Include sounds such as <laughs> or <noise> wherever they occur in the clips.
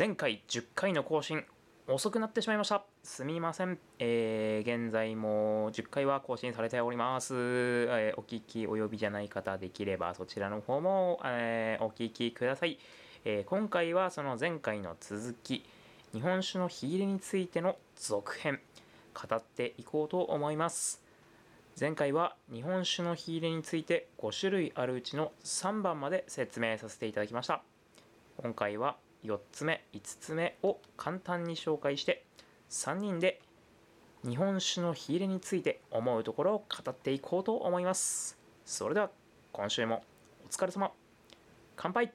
前回10回の更新遅くなってしまいました。すみません、えー現在も10回は更新されております、えーお聞きお呼びじゃない方できればそちらの方も、えーお聞きください、えー今回はその前回の続き日本酒の火入れについての続編語っていこうと思います。前回は日本酒の火入れについて5種類あるうちの3番まで説明させていただきました。今回は4つ目5つ目を簡単に紹介して3人で日本酒の火入れについて思うところを語っていこうと思います。それでは今週もお疲れ様。乾杯。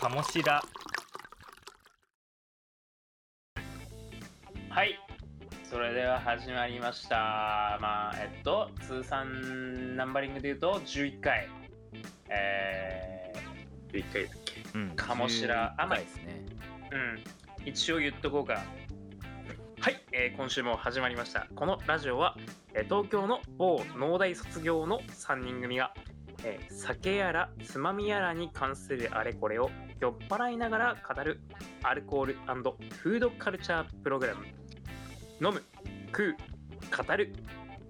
鴨志田始まりました。まあえっと通算ナンバリングで言うと11回。え一回だっけ？うん。いですね。ー、うん。一応言っとこうか。はい、えー今週も始まりました。このラジオは、えー東京の某農大卒業の3人組が、えー酒やらつまみやらに関するあれこれを酔っ払いながら語るアルコールフードカルチャープログラム。飲む食う語る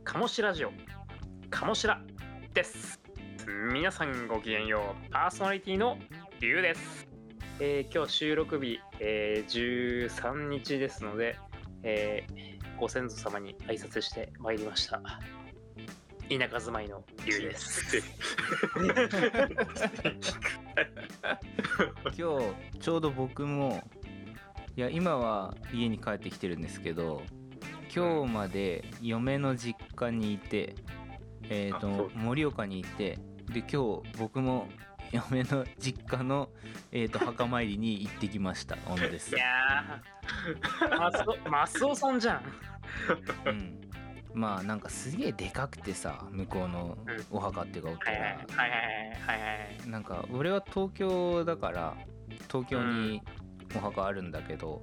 鴨志ラジオ。鴨志ラです。皆さんごきげんよう。パーソナリティのりゅうです、えー今日収録日、えー13日ですので、えーご先祖様に挨拶してまいりました。田舎住まいのりゅうです。<laughs> 今日ちょうど僕もいや今は家に帰ってきてるんですけど今日まで嫁の実家にいてえっ、あそうと盛岡にいてで今日僕も嫁の実家の、えー、と墓参りに行ってきました。小野です。い、やー。マスオマスオさんじゃん。うん、まあなんかすげえでかくてさ向こうのお墓っていうかお寺、はいはいはいはいはいはいなんか俺は東京だから東京にお墓あるんだけど、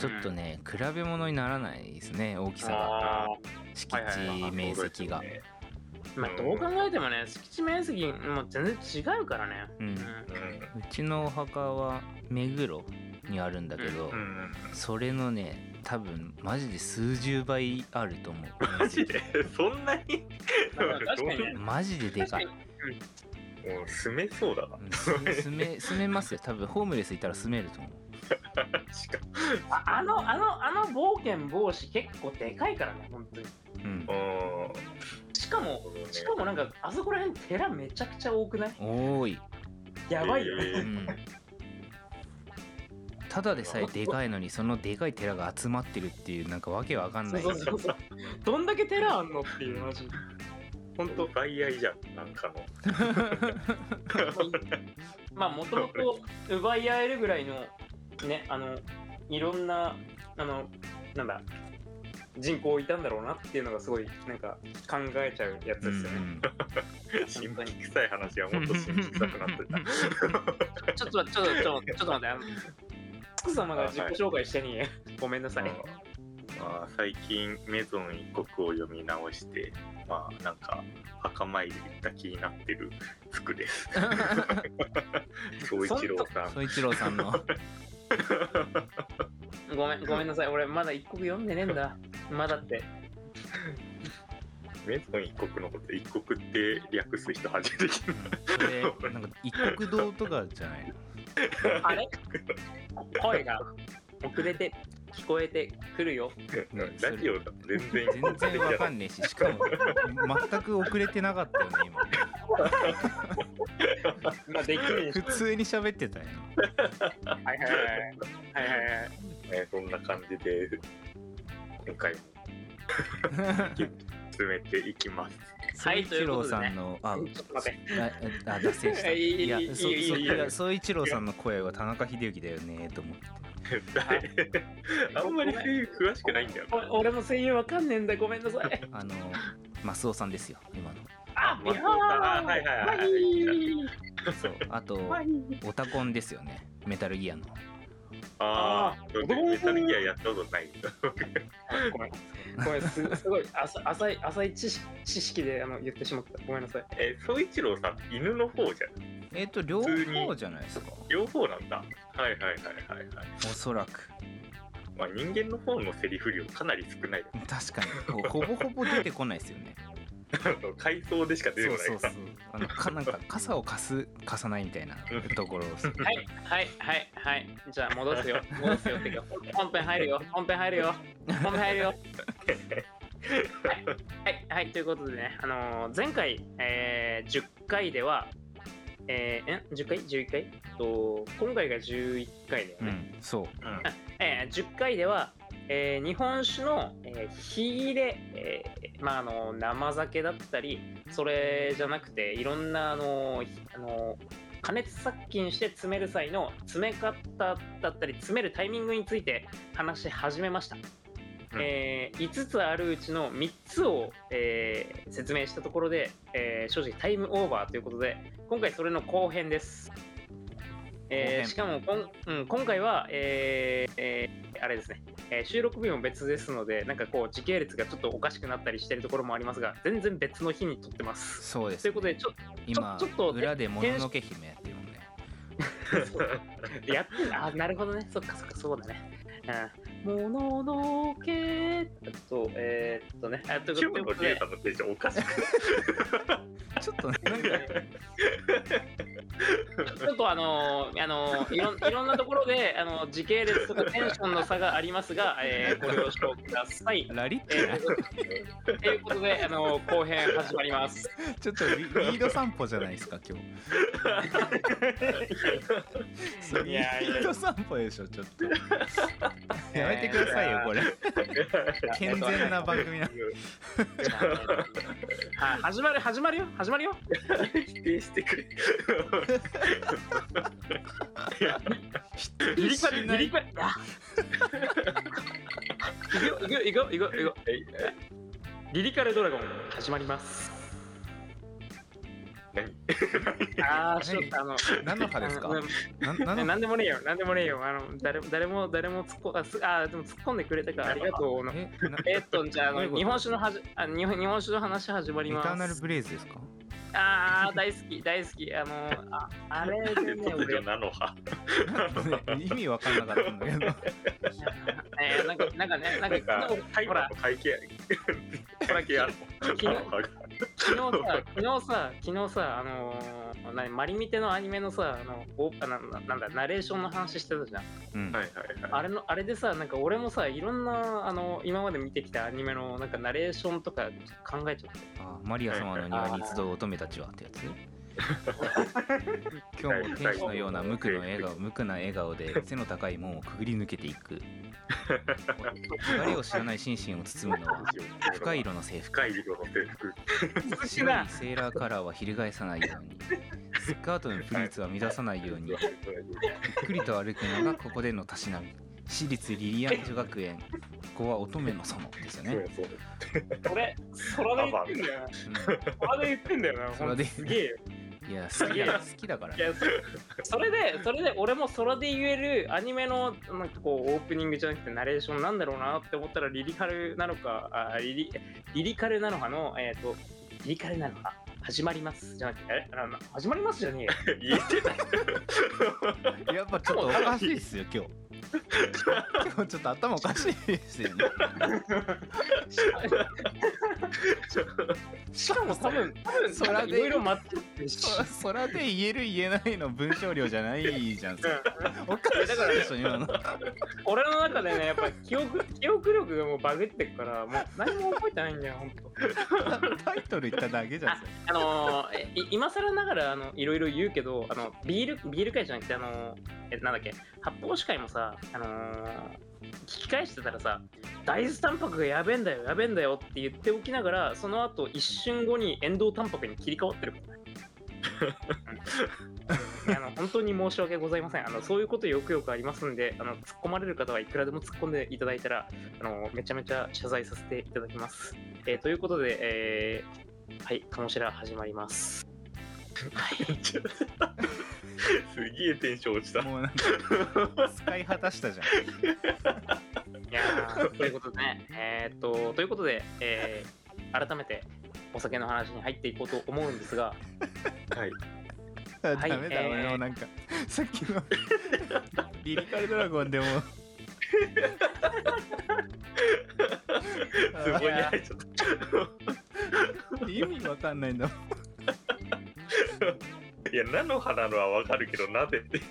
ちょっとね比べ物にならないですね大きさが。あ敷はいはい地面積が、まあどう考えてもね敷地面積も全然違うからね。うん。うん。うんうちのお墓は目黒にあるんだけど、うんそれのね多分マジで数十倍あると思う。<laughs> マジで？そんなに？マジででかい、確もう住めそうだな。うん住住め住めますよ。多分ホームレスいたら住めると思う <laughs> ああのあのあの冒険帽子結構でかいからね本当に。うん。もしかもしかもなんかあそこら辺寺めちゃくちゃ多くない？多い。やばいよ。ね、えー。うん。ただでさえでかいのにそのでかい寺が集まってるっていうなんかわけわかんない。そうそうそうどんだけ寺あんのっていうマジ。本当。奪い合いじゃんなんかの。<laughs> まあもともと奪い合えるぐらいのねあのいろんなあのなんだ人口いたんだろうなっていうのがすごいなんか考えちゃうやつですよね、神秘臭い話はもっと信じたくなってた。ちょっとちょっとちょっとちょっと待ってあのつく様が自己紹介してに、ごめんなさい、まあ、最近メゾン一国を読み直してまあなんか墓参り行った気になってる服です。<laughs> <laughs> 総一郎さん。総 <laughs> 一郎さんの <laughs> ごめんごめんなさい。俺まだ一国読んでねえんだ。まだって。メゾン一国のこと。一国って略す人初めて聞いそれなんか一国堂とかじゃない？のあれ？声が遅れて聞こえてくるよ。たラジオだと全然全然わかんねえししかも全く遅れてなかったよね今。<laughs> まあできる普通に喋ってたよ。ょはいはいはい。はいはいはい。ね、そんな感じで今回も進めていきます。総一郎さんの、あちょっと待って。ああ脱線した。<laughs> いいいいいやいいそそいいいいいや総一郎さんの声は田中秀幸だよねと思って。誰 <laughs> あんまり声優詳しくないんだよ。俺も声優わかんねえんだ。ごめんなさい。あのマスオさんですよ今の。あマスオさんあはいはいはい。はいい。そうあとはいオタコンですよね。メタルギアの。ああ、ー。メタルギアやったことないんだ。<laughs> ごめん。ごめん。すすごい浅浅い浅い知識知識であの言ってしまった。ごめんなさい。え、総一郎さん、犬の方じゃん。えっ、と両方じゃないですか。両方なんだ。はいはいはいはいはい。おそらく。まあ、人間の方のセリフ量かなり少ない。確かに。ほほぼほぼ出てこないですよね。<laughs> 回想でしか出てこない。そうそうそう。あのかなんか傘を貸す貸さないみたいなところはいはいはいはい。じゃあ戻すよ。戻すよってか本編入るよ。本編入るよ。本編入るよ。<laughs> はい、はい、はい、ということでね、あのー前回、えー10回では、えー、ん ?10 回 ?11 回？と今回が11回だようね。んそうえー10回では、えー日本酒の、えー火入れ、えーまあ、あの生酒だったりそれじゃなくていろんなあのひあの加熱殺菌して詰める際の詰め方だったり詰めるタイミングについて話し始めました、えー5つあるうちの3つを、えー説明したところで、えー正直タイムオーバーということで今回それの後編です。えーしかもこん、うん、今回は、えーえーあれですね、えー収録日も別ですので、なんかこう、時系列がちょっとおかしくなったりしてるところもありますが、全然別の日に撮ってます。そうです、ということで、ちょっ今ちょちょっと裏でもののけ姫やってるもんねと、<laughs> やってあ、なるほどね、そっかそっか、そうだね。うん、もののけ。と、えーっとね、あという今日のことでデータのページおかしく。<laughs> ちょっとねなんか。ちょっとあのーあのーいろんいろんなところであの時系列とかテンションの差がありますが、えーご了承ください。ラリって。えーということで、あのー後編始まります。ちょっとリリード散歩じゃないですか今日。<laughs> リード散歩でしょちょっと。や <laughs> めてくださいよこれ <laughs> 健全な番組なはい、始まる始まるよ始まるよ。否定してくれ。<laughs> リリカルリリカル。あいくよいくよいくよいくよいくよ。リリカルドラゴン始まります。何 <laughs> ああ、ちょっとあの。何の派ですか？何のなんでもねえよ、なんでもねえよ。あの誰誰も誰も突っ込あすあでも突っ込んでくれたからありがとうの。えっとじゃあ日本酒のはじあ日本日本酒の話始まります。エターナルブレイズですか？ああ大好き大好きあのああれででね俺なのは。意味わかんなかったんだけどえーなんかなんかねなんなんかか昨日タイマーと会計ほら会計ある昨日昨日さ昨日さ昨日さあのー何マリミテのアニメのさあのおあなななんだナレーションの話してたじゃん。うんはいはいはい。あれのあれでさなんか俺もさいろんなあの今まで見てきたアニメのなんかナレーションとか考えちゃって。あマリア様の庭に集う乙女たちはってやつ <laughs> 今日も天使のような無垢の笑顔無垢な笑顔で背の高い門をくぐり抜けていく。流れを知らない心身を包むのは深い色の制服。深い色の制服。白だいセーラーカラーは翻さないように。スカートのプリーツは乱さないように。<laughs> ゆっくりと歩くのがここでのたしなみ私立リリアン女学園。ここは乙女の園ですよね、<laughs> そう俺空で言ってんだよな。空で言ってんだよな。空で。すげえよ。うんいや好きだ好きだから。いやそそれでそれで俺も空で言えるアニメのなんかこうオープニングじゃなくてナレーションなんだろうなって思ったらリリカルなのかあリリリリカルなのかのえっ、とリリカルなのか始まります。じゃなくてえ？あの始まりますじゃねえよ。<laughs> 言えてない。<laughs> やっぱちょっとおかしいっすよ今日。<laughs> 今日ちょっと頭おかしいですよね。しかも多分多分空でいろいろ間違ってるしそ空で言える言えないの文章量じゃないじゃん。おかしいだからでしょ今の俺の中でねやっぱ記憶記憶力がもうバグってるからもう何も覚えてないんだよ本当タイトル言っただけじゃんそれあのー今更ながらあのいろいろ言うけどあのビールビール会じゃなくてあのえなんだっけ発泡酒会もさあのー聞き返してたらさ大豆タンパクがやべえんだよやべえんだよって言っておきながらその後一瞬後にエンドウタンパクに切り替わってるからねあの本当に申し訳ございません。あのそういうことよくよくありますんであの突っ込まれる方はいくらでも突っ込んでいただいたらあのめちゃめちゃ謝罪させていただきます、えーということで、えーはい、鴨志ら始まります。はい。すげえテンション落ちた。もうなんか使い果たしたじゃん <laughs> いやーということでね、えーっと、ということで、えー改めてお酒の話に入っていこうと思うんですが、はい。<laughs> ダはいメだ、えー俺もなんかさっきの <laughs> リリカルドラゴンでもすごい入っちゃった。意味わかんないんだもんいや、菜の花のはわかるけど、なぜって。<laughs> フ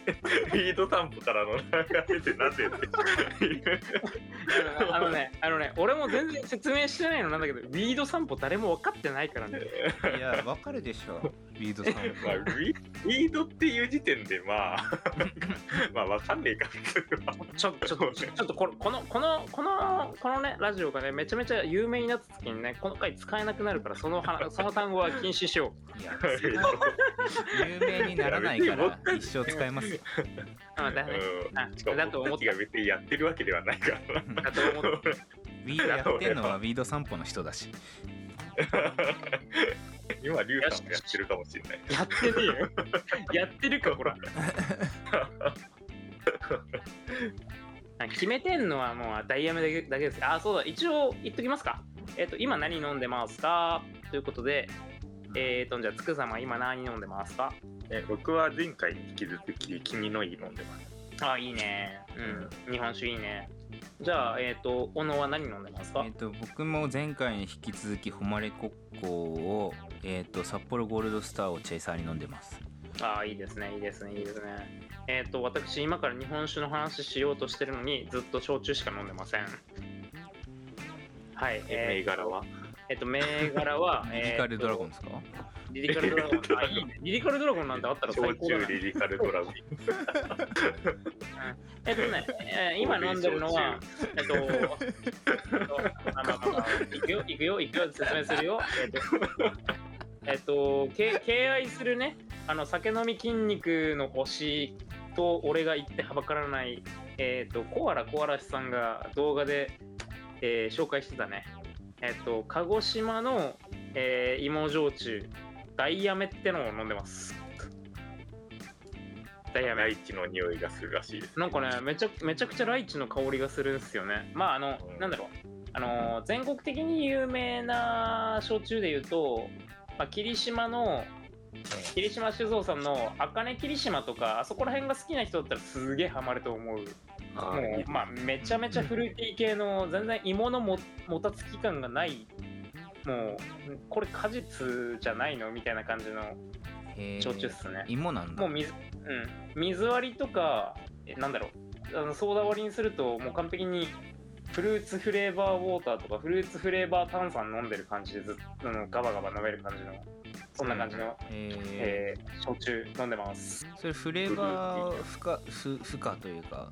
ィード散歩からの流れでなぜって。<laughs> あのね、あのね、俺も全然説明してないのなんだけど、リード散歩誰も分かってないからね。いやわかるでしょリードさんまあ、リリードっていう時点で、まあ、<laughs> まあ、わかんねえか、それはちょ、ちょっと、ちょっとこの、この、この、この、このね、ラジオがね、めちゃめちゃ有名になった時にね、この回使えなくなるから、その話、<laughs> その単語は禁止しよいや有名にならないから一生使えますよう。あ、だね。あうん、しかもだと思った僕たちが別にやってるわけではないからな。だと思って。<laughs> ウィードやってんのはウィード散歩の人だし <laughs> 今、リュウさんもやってるかもしれない。やってねえよ。<laughs> やってるか、ほら。<laughs> あ決めてんのはもうダイヤメだけだけです。あ、そうだ、一応言っときますか。えっ、と、今何飲んでますか？ということで、えっ、と、じゃあ、つく様、今何飲んでますか？え僕は前回に引き続き、君のいい飲んでます。あ、いいね。うん。日本酒いいね。じゃあ、えっ、と、小野は何飲んでますか？えっと僕も前回に引き続き誉れ国交をえっと札幌ゴールドスターをチェイサーに飲んでますあ、いいですね、いいですね、いいですね。えっ、と、私、今から日本酒の話しようとしてるのに、ずっと焼酎しか飲んでません。はい。えー柄は？えっと、銘柄は、リリカルドラゴンン。ですか？リリカルドラゴン。あ、いいね。リリカルドラゴンなんてあったら最焼高だな酎。リリカルドラゴン。えっとね、えー今飲んでるのは、えっと、えっとあまあまあまあ、いくよ、いくよ、いくよ、説明するよ。えっと、えっと、け敬愛するね、あの、酒飲み筋肉の推しと俺が言ってはばからない、えっと、コアラコアラシさんが動画で、えー紹介してたね、えっと、鹿児島の、えー芋焼酎、ダイヤメってのを飲んでます。ダイヤメラ。イチの匂いがするらしいです。なんかね、めちゃめちゃくちゃライチの香りがするんですよね。まあ、あの、うんなんだろう。あのー全国的に有名な焼酎で言うと、まあ、霧島の、霧島酒造さんの茜霧島とか、あそこら辺が好きな人だったらすげえハマると思う。あもう、まあ、めちゃめちゃフルーティー系の、全然芋のももたつき感がない、もう、これ果実じゃないの？みたいな感じの。焼酎っすね。芋なんだ。もう水、うん、水割りとか、えなんだろう、あのソーダ割りにすると、もう完璧にフルーツフレーバーウォーターとか、フルーツフレーバー炭酸飲んでる感じでずっとあのガバガバ飲める感じの、そんな感じの、ええー焼酎飲んでます。ー、それフレーバー負荷ふ負荷というか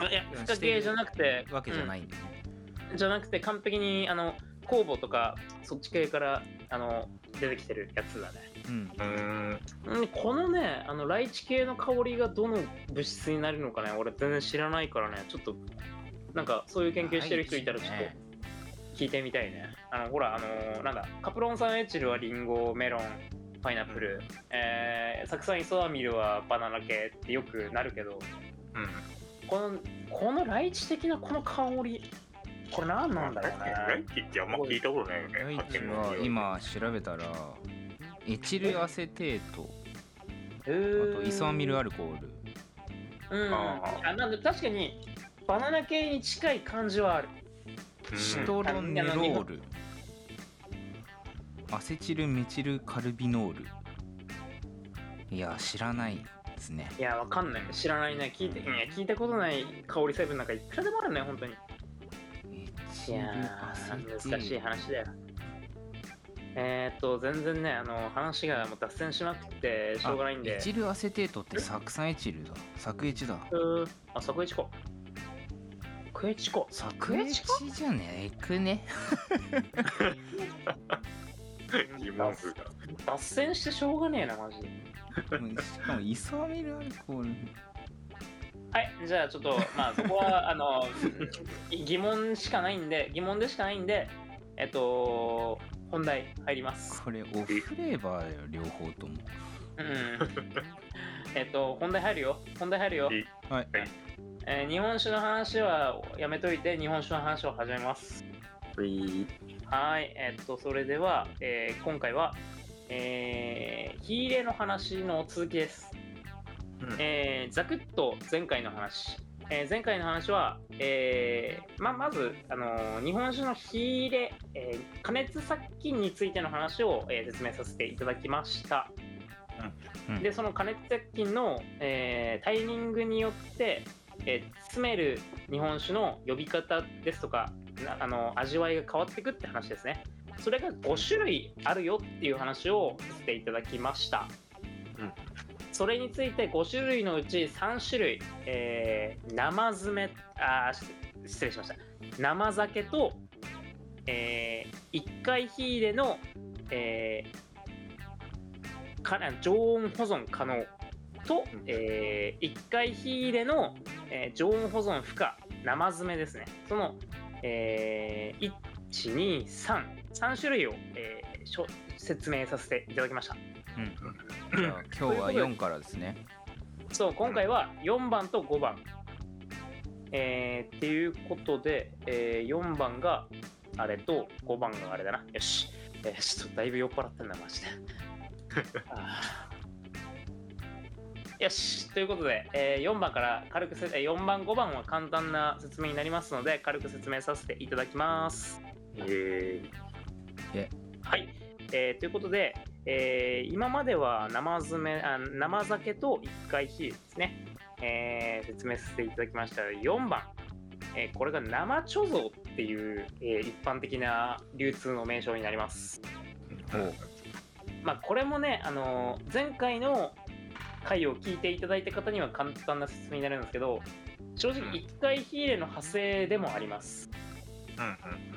あいや、負荷系じゃなくて、わけじゃないんだよね、うん。じゃなくて、完璧にあの酵母とか、そっち系からあの出てきてるやつだね。うん。うーん。うんこのね、あのライチ系の香りがどの物質になるのかね、俺全然知らないからね、ちょっと、なんかそういう研究してる人いたらちょっとね。聞いてみたいね。あの、ほら、あのーなんだ、カプロン酸エチルはリンゴ、メロン、パイナップル、えー、酢酸イソアミルはバナナ系ってよくなるけど、うん。この、このライチ的なこの香り、これ何なんだろうライね。チってあんま聞いたことないよね。ライチは今調べたらエチルアセテートあとイソアミルアルコールうん。あなんで確かに、バナナ系に近い感じはある。うんシトロネロールアセチルメチルカルビノールいや知らないですねいや、わかんない。知らないね。聞いて、いや、聞いたことない香り成分なんかいくらでもあるね、本当に。エいや難しい話だよ。えー、っと、全然ね、あの、話がもう脱線しまくって、しょうがないんであエ。チルアセテートって酢酸エチルだ酢エチだうーあ、サクエチコ。クエチコ。酢エチじゃねえくね疑問符が。脱線してしょうがねえな、マジで。しかもイソアミルアルコール。はい、じゃあちょっと、まあそこは、<laughs> あの、疑問しかないんで、疑問でしかないんで、えっと、本題入ります。これオフレーバーだよ両方とも。うん。<laughs> えっと本題入るよ。本題入るよ。はい。えー日本酒の話はやめといて日本酒の話を始めます。い。はい。えっとそれでは、えー今回はえー、火入れの話の続きです。うん。えーざくっと前回の話、えー前回の話は、えーままず、あのー日本酒の火入れ、えー加熱殺菌についての話を、えー説明させていただきました、うん。でその加熱殺菌の、えータイミングによって、えー詰める日本酒の呼び方ですとかなあの味わいが変わっていくって話ですねそれが5種類あるよっていう話をさせていただきました。うん。それについて5種類のうち3種類、えー生詰めあ失礼しました。生酒と、え1回火入れの、えーか常温保存可能と、え1回火入れの、えー常温保存不可生詰めですね。その、えー、1233種類を、えーしょ説明させていただきました。うん。<clears throat> じゃあ今日は4からですね。そう今回は4番と5番、えーっていうことで、えー4番があれと5番があれだな。よし、えーちょっとだいぶ酔っ払ってんだマジで。<laughs> よし。ということで、え4番から軽くせえー4番5番は簡単な説明になりますので軽く説明させていただきますえ。はい、えーということで、えー今までは生詰めあ生酒と1回火ですね、えー説明させていただきました。4番、えーこれが生貯蔵っていう、えー一般的な流通の名称になります。まあ、これもね、あのー前回の回を聞いていただいた方には簡単な説明になるんですけど正直1回火入れの派生でもあります。うんうん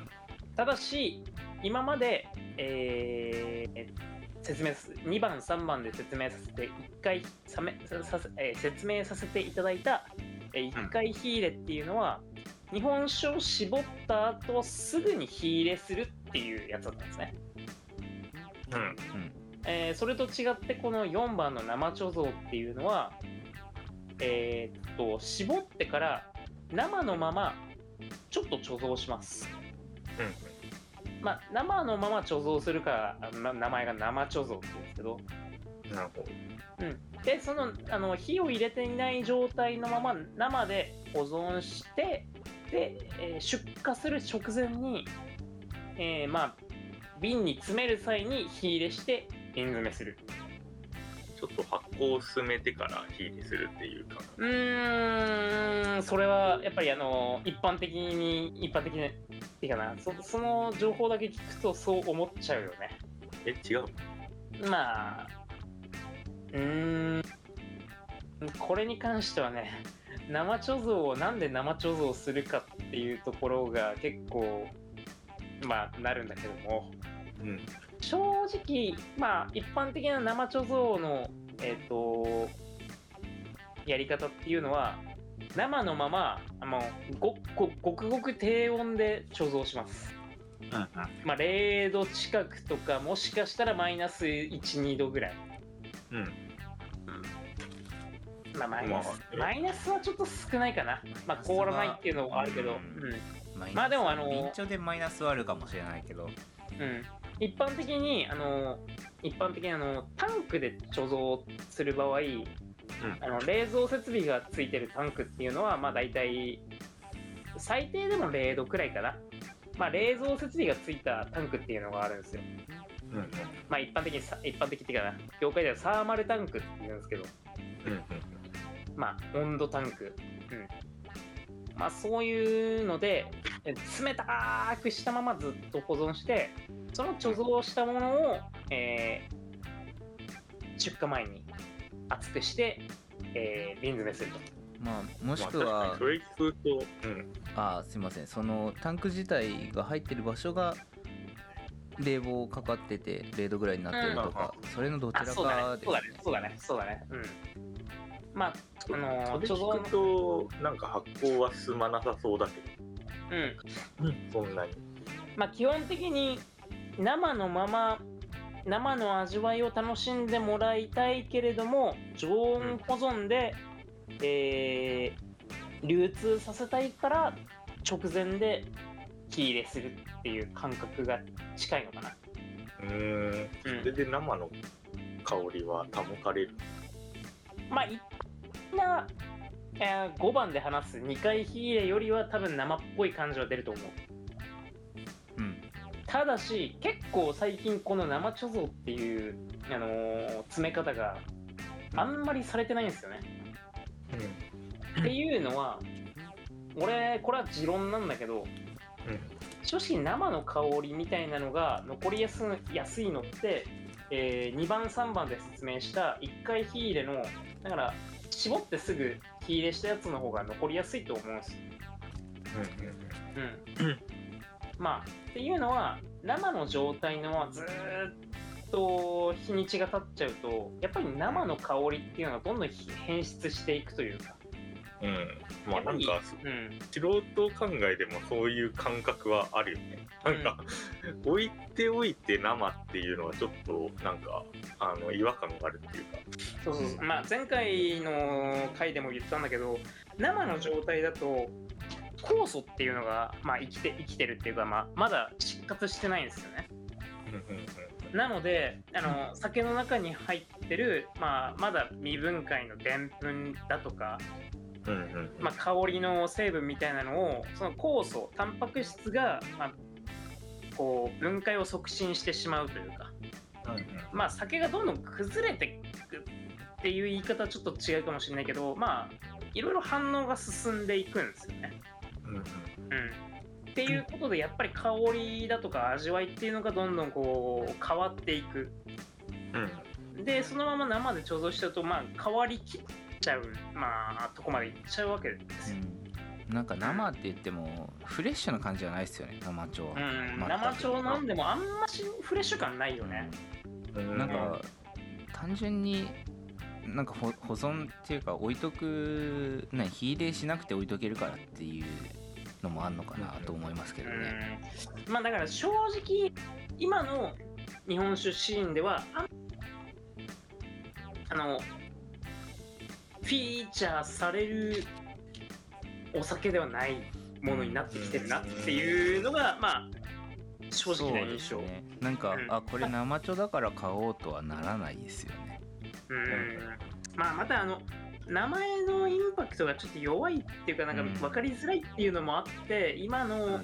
ただし今まで、えー説明す2番3番で説明させて1回さめささせえー説明させていただいた、えー1回火入れっていうのは、日本酒を絞った後すぐに火入れするっていうやつだったんですね、うん。うん。えーそれと違ってこの4番の生貯蔵っていうのはえーっと絞ってから生のままちょっと貯蔵しますまあ、生のまま貯蔵するから名前が生貯蔵って言うんですけど、うんなるほど。うん、でそのあの火を入れていない状態のまま生で保存してで、えー出荷する直前に、えーまあ、瓶に詰める際に火入れして瓶詰めするちょっと発酵を進めてから火入れするっていうかうーんそれはやっぱりあの一般的に一般的なっていうかな。そその情報だけ聞くとそう思っちゃうよね。え違う？まあ、うーん、これに関してはね、生貯蔵をなんで生貯蔵するかっていうところが結構、まあ、なるんだけども、うん正直、まあ、一般的な生貯蔵の、えっ、と、やり方っていうのは、生のまま、あのごごごくごく低温で貯蔵します。うんまあ、0度近くとか、もしかしたらマイナス1、2度ぐらい。うんうんまあ、マイナス、まあマイナスはちょっと少ないかな。まあ、凍らないっていうのはあるけど、ううんまあでもあの臨調でマイナスはあるかもしれないけどうん。一般的に、あの、一般的にあの、タンクで貯蔵する場合、あの冷蔵設備がついてるタンクっていうのは、まあ大体、最低でも0度くらいかな。まあ、冷蔵設備がついたタンクっていうのがあるんですよ。うんうんまあ、一般的にさ、一般的っていうかな、業界ではサーマルタンクって言うんですけど、うんうんまあ、温度タンク。うん。まあ、そういうので、え冷たくしたままずっと保存して、その貯蔵したものを、えー出荷前に熱くして、えー瓶詰めすると。まあもしくまあそれ聞くとうんあすいませんそのタンク自体が入ってる場所が冷房かかってて0度ぐらいになってるとか、それのどちあ、らかそうだね。ですそうだね。そうだね。そうだね。うん。まあ、あのー、それ聞くとなんか発酵は進まなさそうだけうん。どそんなにまあ、基本的に生のまま生の味わいを楽しんでもらいたいけれども常温保存で、えー流通させたいから直前で火入れするっていう感覚が近いのかな。うーんうんそれで生の香りは保たれる？まあいな、えー5番で話す2回火入れよりは多分生っぽい感じは出ると思う。うんただし結構最近この生貯蔵っていう、あのー詰め方があんまりされてないんですよね。っていうのは俺これは持論なんだけど正直生の香りみたいなのが残りやす安いのって、え2番3番で説明した1回火入れのだから絞ってすぐ火入れしたやつの方が残りやすいと思うんですよ。うん。うん、まあっていうのは生の状態のままずーっと日にちが経っちゃうとやっぱり生の香りっていうのがどんどん変質していくというか、うん。うんまあなんかうん、素人考えでもそういう感覚はあるよね。なんか、置いておいて生っていうのはちょっとなんかあの違和感があるっていうか。そう。そうそうまあ前回の回でも言ったんだけど生の状態だと酵素っていうのが、まあ、生きて生きてるっていうか、まあ、まだ失活してないんですよね。うんうん。なのであの酒の中に入ってる、まあ、まだ未分解のでんぷんだとか、うんうんうん。まあ、香りの成分みたいなのをその酵素タンパク質が、まあ、こう分解を促進してしまうというか、まあ、酒がどんどん崩れていくっていう言い方はちょっと違うかもしれないけどまあいろいろ反応が進んでいくんですよね。うんうん。うん、っていうことでやっぱり香りだとか味わいっていうのがどんどんこう変わっていく。うん。でそのまま生で貯蔵しちゃうとまあ変わりきっちゃうまあとこまでいっちゃうわけですよ。うん。なんか生って言ってもフレッシュな感じじゃないですよね生茶は、うん、生調なんでもあんましフレッシュ感ないよね。うん。なんか単純になんか保保存っていうか置いとく何火入れしなくて置いとけるからっていうのもあんのかなと思いますけどね。うん。まあだから正直今の日本酒シーンではあのフィーチャーされるお酒ではないものになってきてるなっていうのがまあ正直な印象。ね。なんか、うんあこれ生茶だから買おうとはならないですよね。うんまあまたあの名前のインパクトがちょっと弱いっていうかなんかうん分かりづらいっていうのもあって今の,、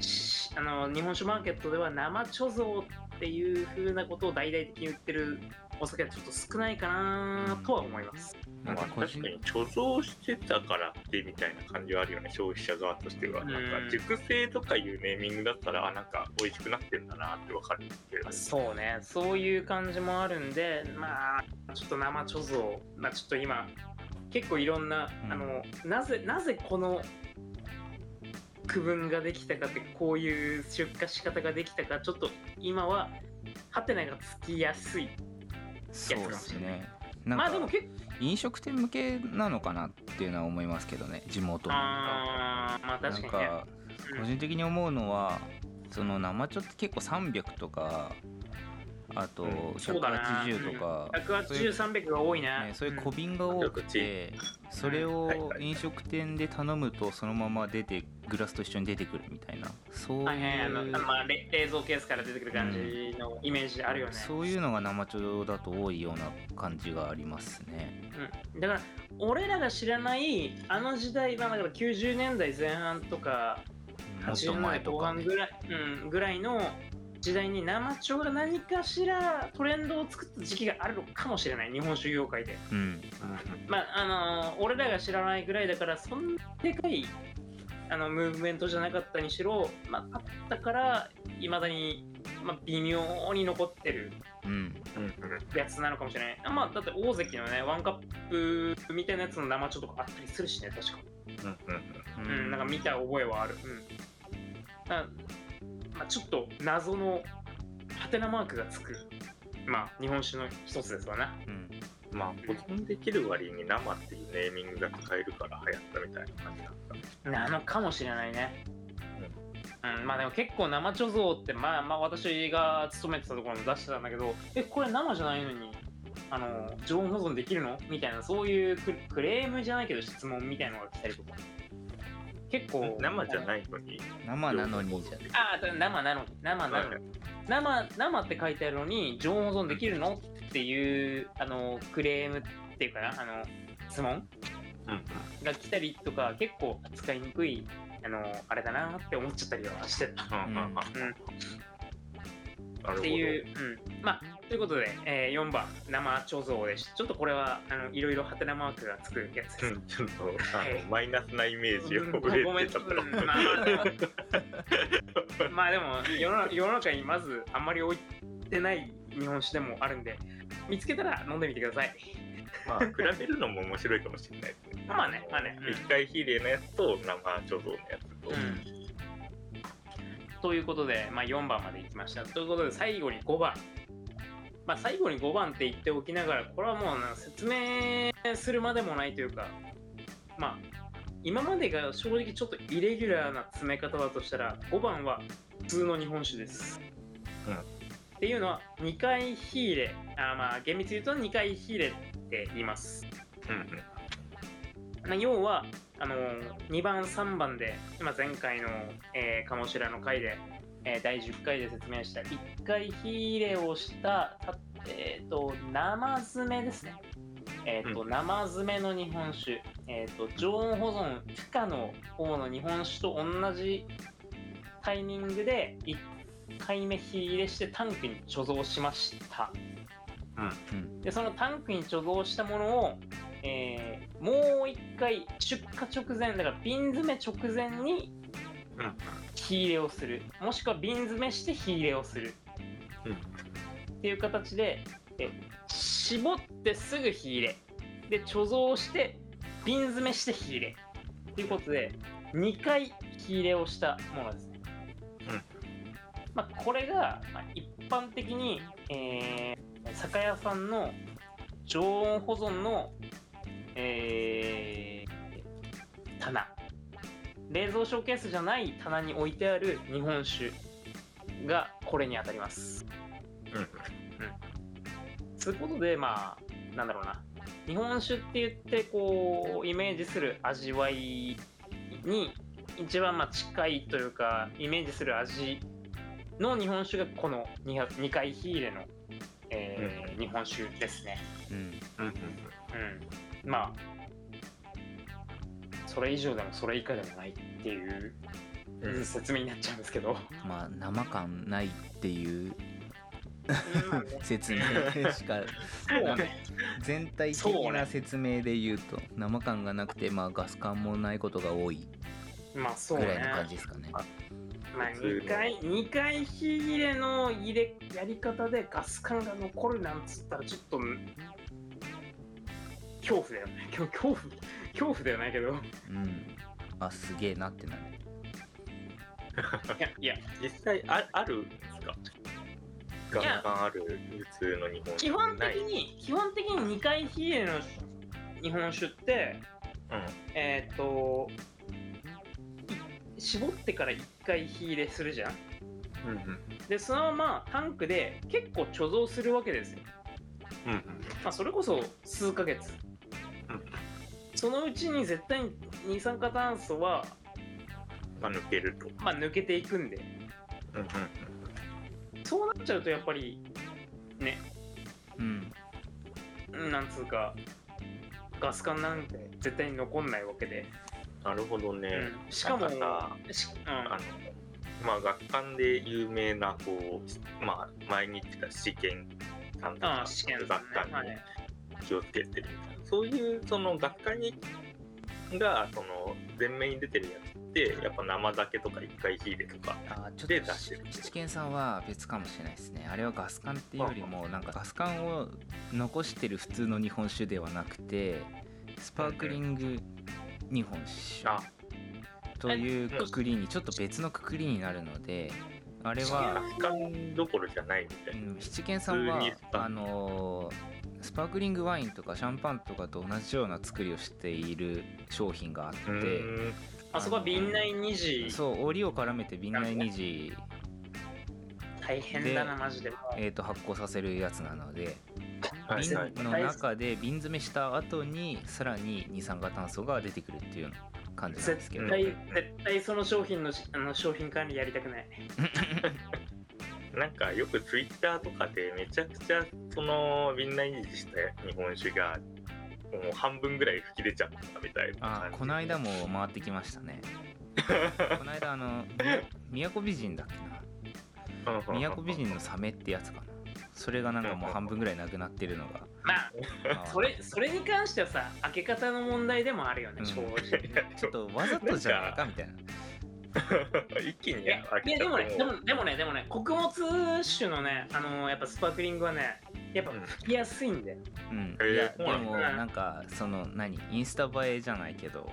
しあの日本酒マーケットでは生貯蔵っていう風なことを大々的に言ってるお酒はちょっと少ないかなとは思います。まあ確かに貯蔵してたからってみたいな感じはあるよね消費者側としては、うん。なんか熟成とかいうネーミングだったらあなんか美味しくなってんだなってわかるけどそうね。そういう感じもあるんでまあちょっと生貯蔵まあちょっと今結構いろんな、うん。あのなぜなぜこの区分ができたかってこういう出荷仕方ができたかちょっと今はハテナがつきやすいそうですね。なんかまあでも結構飲食店向けなのかなっていうのは思いますけどね地元の。あーまあ確かにねなんかうん個人的に思うのはその生茶って結構300とかあとうん。そうだな。180とか、そういう180300が多いね。ね、そういう小瓶が多くて、それを飲食店で頼むとそのまま出てグラスと一緒に出てくるみたいな。そうはいはいあのい。うあのまあ冷冷蔵ケースから出てくる感じのイメージあるよね、そういうのが生茶だと多いような感じがありますね。うん、だから俺らが知らないあの時代、まあ、だから90年代前半とかもっと80年代後前とかね。半ぐらい,、うん、ぐらいの時代に生茶が何かしらトレンドを作った時期があるのかもしれない日本酒業界で、うん、まああのー俺らが知らないぐらいだからそんなでかいあのムーブメントじゃなかったにしろ、まあ、あったからいまだに、まあ、微妙に残ってるうん、うんうんやつなのかもしれない。まあ、だって大関のね、ワンカップみたいなやつの生茶とかあったりするしね、確か。うんうんうん、なんか見た覚えはある。うん。だまあ、ちょっと謎のハテナマークがつく、まあ、日本酒の一つですわな。うん。まあ保存できる割に生っていうネーミングが使えるから流行ったみたいな感じだねなのかもしれないね。うん、まあでも結構生貯蔵ってまあまあ私が勤めてたところも出してたんだけどえこれ生じゃないのにあの常温保存できるの？みたいなそういうククレームじゃないけど質問みたいなのが来たりとか結構生じゃないのに？生なのにじゃねああ生なのに。生なのに。生生って書いてあるのに常温保存できるの？っていうあのクレームっていうかな？あの質問？うんが来たりとか結構扱いにくいあのあれだなって思っちゃったりはしてた。うんうんっていう、うん、まあということで、えー4番生貯蔵でしたちょっとこれはあのいろいろハテナマークがつくやつです、うんちょっとあはい。のマイナスなイメージをうん植えてた。からうんまあまあでもまあでも世の世の中にまずあんまり置いてない日本酒でもあるんで見つけたら飲んでみてください。まあ比べるのも面白いかもしれないですね。まあねまあね。うん。一回火入れのやつと生貯蔵のやつと、うん。ということで、まあ、4番までいきました。ということで、最後に5番。まあ、最後に5番って言っておきながら、これはもうな説明するまでもないというか、まあ、今までが正直ちょっとイレギュラーな詰め方だとしたら、5番は普通の日本酒です。うんっていうのは、2回火入れ、あまあ、厳密に言うと2回火入れって言います。うん要はあの2番3番で今前回の、えー、鴨志田の回で、えー第10回で説明した。1回火入れをしたたえー、と生詰めですね、えーとう生詰めの日本酒、えー、と常温保存不可の方の日本酒と同じタイミングで1回目火入れしてタンクに貯蔵しました。うん。でそのタンクに貯蔵したものを、えーもう一回出荷直前だから瓶詰め直前にうん火入れをする。もしくは瓶詰めして火入れをする。うん。っていう形でえ絞ってすぐ火入れ。で貯蔵して瓶詰めして火入れ。ということで2回火入れをしたものです。ね、うん。まあ、これが、まあ、一般的に、えー酒屋さんの常温保存の、えー棚冷蔵ショーケースじゃない棚に置いてある日本酒がこれに当たります。うん。そういうことでまあなん。だろうな日本酒って言ってこうイメージする味わいに一番まあ近いというかイメージする味の日本酒がこの 2, 2回火入れの、えー日本酒ですね。うん。うん。うん、まあそれ以上でもそれ以下でもないっていううん。説明になっちゃうんですけど、まあ生感ないっていううん。説明しか全体的な説明で言うと生感がなくてまあガス感もないことが多いまあそうね。ぐらいの感じですかね。まあ、普通の2回2回火入れの入れやり方でガス管が残るなんつったらちょっと恐怖だよね。恐恐怖恐怖ではないけど。うん。あすげえなってなる。いやいや実際ああるんですか？ガンガンある普通の日本酒。基本的に基本的に2回火入れの日本酒ってうん。えーっとい絞ってから1回火入れするじゃん？うんうん。でそのままタンクで結構貯蔵するわけですよ。うんうん。まあ、それこそ数ヶ月、うんそのうちに絶対に二酸化炭素は、まあ抜けると。まあ、抜けていくんで。うんうんそうなっちゃうとやっぱりね。うん。うんなんつうかガス管なんて絶対に残んないわけで、なるほどね、うん。しかもなんかしうん。あのまあ学館で有名なこうまあ前に言ってた試験さんとかああ試験さんね。学館にはい。気をつけてるみたいな、そういうその学科にがその前面に出てるやつってやっぱ生酒とか一回火入れとかあちょっでと出してる七軒さんは別かもしれないですね。あれはガス管っていうよりもなんかガス管を残してる普通の日本酒ではなくてスパークリング日本酒あというくくりにちょっと別のくくりになるのであれは学館どころじゃないみたいな、うん七軒さんはあのースパークリングワインとかシャンパンとかと同じような作りをしている商品があってあそこは瓶内二次。そう檻を絡めて瓶内二次、大変だなマジで。えー、と発酵させるやつなので瓶の中で瓶詰めした後にさらに二酸化炭素が出てくるっていう感じなんですけど。絶対絶対その商品のしあの商品管理やりたくない <laughs> なんかよくツイッターとかでめちゃくちゃそのみんな維持した日本酒がもう半分ぐらい吹き出ちゃったみたいな感じ。あこの間も回ってきましたね。この間あのみ宮古美人だっけな。宮古美人のサメってやつかな。それがなんかもう半分ぐらいなくなってるのが。まあそれそれに関してはさ開け方の問題でもあるよねうん。正直、<laughs> ちょっとわざとじゃないかみたいな <laughs> 一気にいやいやでもねでもでもねでもね穀物酒のねあのやっぱスパークリングはねやっぱ吹きやすいんだよ、うん、いやでそうなんだもなんかその何？インスタ映えじゃないけど。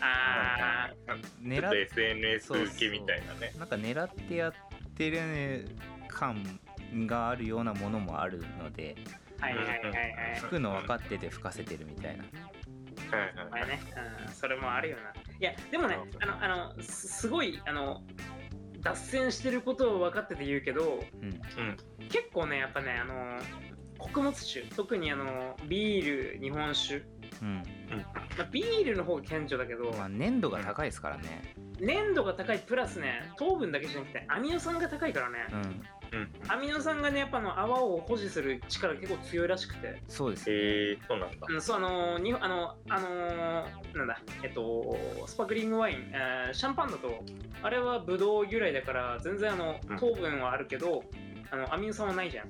あちょっと狙っ SNS 受けみたいなね。なんか狙ってやってる感があるようなものもあるのであはいはいはいはい。吹くの分かってて吹かせてるみたいな。はいはいこれね、うん、それもあるよないやでもねあのあのすすごいあの脱線してることを分かってて言うけどうん。結構ねやっぱねあの穀物酒特にあのビール日本酒、うん。まあ、ビールの方が顕著だけど、まあ粘度が高いですからね。粘度が高いプラスね糖分だけじゃなくてアミノ酸が高いからね、うん。うん。アミノ酸がねやっぱあの泡を保持する力結構強いらしくて、そうですね。えー、そうなんだ。うん、そうあのにあのあのーなんだえっとスパークリングワイン、えーシャンパンだとあれはブドウ由来だから全然あのうん。糖分はあるけど、あのアミノ酸はないじゃん。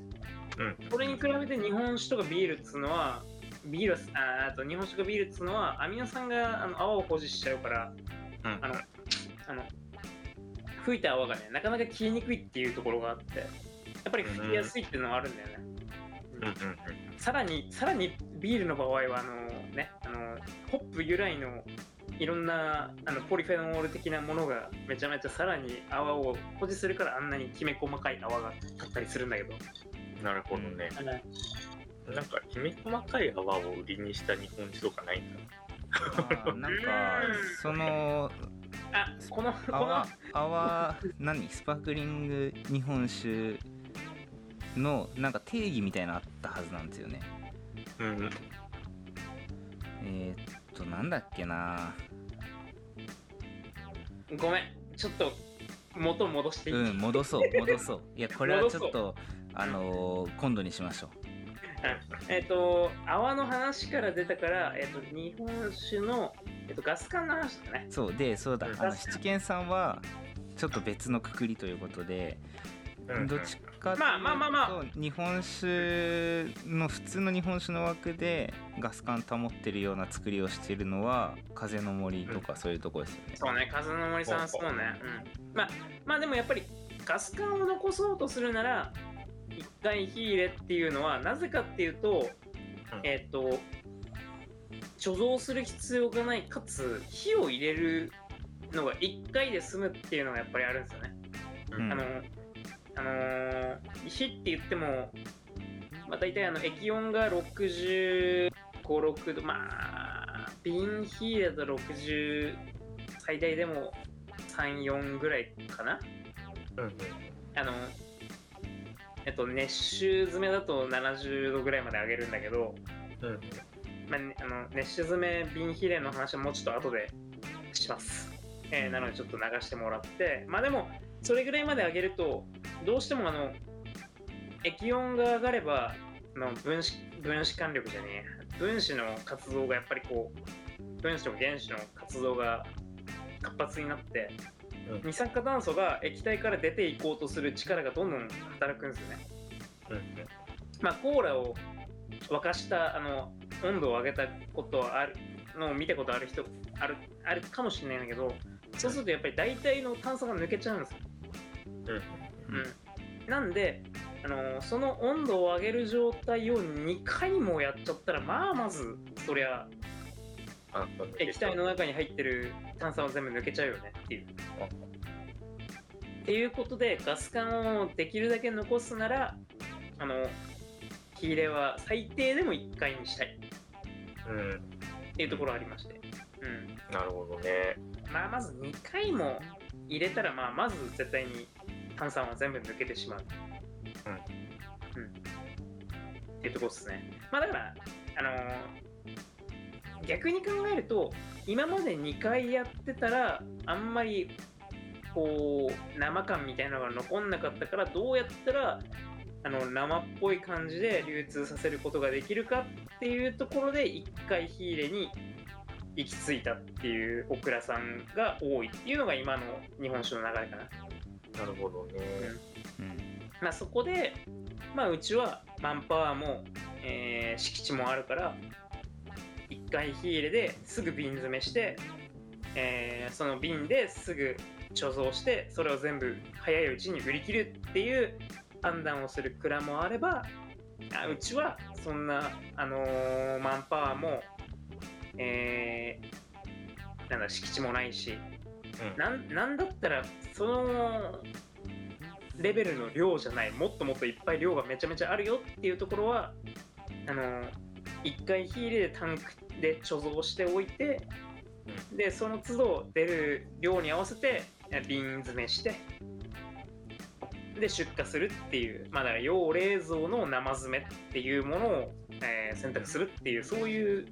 うん。それに比べて日本酒とかビールっつうのはビールはああと日本酒とかビールっつうのはアミノ酸があの泡を保持しちゃうからうん。あのあの吹いた泡がねなかなか消えにくいっていうところがあってやっぱり吹きやすいっていうのはあるんだよね、うんうんさらにさらにビールの場合はあのねあのホップ由来のいろんなあのポリフェノール的なものがめちゃめちゃさらに泡を保持するからあんなにきめ細かい泡が立ったりするんだけど、うんなるほどね、なんかきめ細かい泡を売りにした日本酒とかないんだなんかその <laughs> あこのこの。泡泡何？スパークリング日本酒のなんか定義みたいなのあったはずなんですよね。うん。えー、っとなんだっけな。ごめん。ちょっと元戻していい、うん戻そう戻そう。いやこれはちょっと <laughs> あう。んのー今度にしましょ <laughs> えっ、と泡の話から出たから、えっと日本酒の、えっとガス管の話だね。うそうでそうだ。うん。あの七軒さんはちょっと別のくくりということでうんどっちかというと、まあまあまあま日本酒の普通の日本酒の枠でガス管保ってるような作りをしているのは風の森とかそういうとこですよね、そうね風の森さんそうね。うん。まあまあでもやっぱりガス管を残そうとするなら一回火入れっていうのはなぜかっていうと、うんえっ、と貯蔵する必要がないかつ火を入れるのが1回で済むっていうのがやっぱりあるんですよね。うんあのあのー火って言っても、まあ、大体あの液温が65、6度、まあ、瓶火だと60、最大でも3、4ぐらいかな。うんうんあの、えっと、熱酒詰めだと70度ぐらいまで上げるんだけど、うん。まあね、あの熱酒詰め瓶比例の話はもうちょっと後でします。えーなのでちょっと流してもらって、まあでも、それぐらいまで上げると、どうしてもあの、液温が上がれば、あの分子分子間力じゃねえ、分子の活動がやっぱりこう、分子と原子の活動が活発になって、うん二酸化炭素が液体から出ていこうとする力がどんどん働くんですよね。うんまあ、コーラを沸かしたあの温度を上げたことはあるのを見たことある人あるあるかもしれないんだけどそうするとやっぱり大体の炭素が抜けちゃうんですよ。うんうん、なんであのその温度を上げる状態を2回もやっちゃったらまあまずそりゃ液体の中に入ってる炭酸は全部抜けちゃうよねっていう。っていうことでガス管をできるだけ残すならあの火入れは最低でも1回にしたい。うんっていうところありまして。うん。なるほどね。まあまず2回も入れたらまあまず絶対に炭酸は全部抜けてしまう。うん、うん、っていうとこですね。まあだからあのー逆に考えると今まで2回やってたらあんまりこう生感みたいなのが残んなかったからどうやったらあの生っぽい感じで流通させることができるかっていうところで1回火入れに行き着いたっていうオクラさんが多いっていうのが今の日本酒の流れかな。なるほどね。うんまあ、そこで、まあ、うちはマンパワーも、えー敷地もあるから1回火入れですぐ瓶詰めして、えーその瓶ですぐ貯蔵してそれを全部早いうちに売り切るっていう判断をする蔵もあればあうちはそんな、あのーマンパワーも、えーなんだ敷地もないしうん。なんなんだったらそのレベルの量じゃないもっともっといっぱい量がめちゃめちゃあるよっていうところはあの1回火入れでタンクで貯蔵しておいて、でその都度出る量に合わせてえ瓶詰めしてで出荷するっていうまあだから要冷蔵の生詰めっていうものを、えー選択するっていうそういう、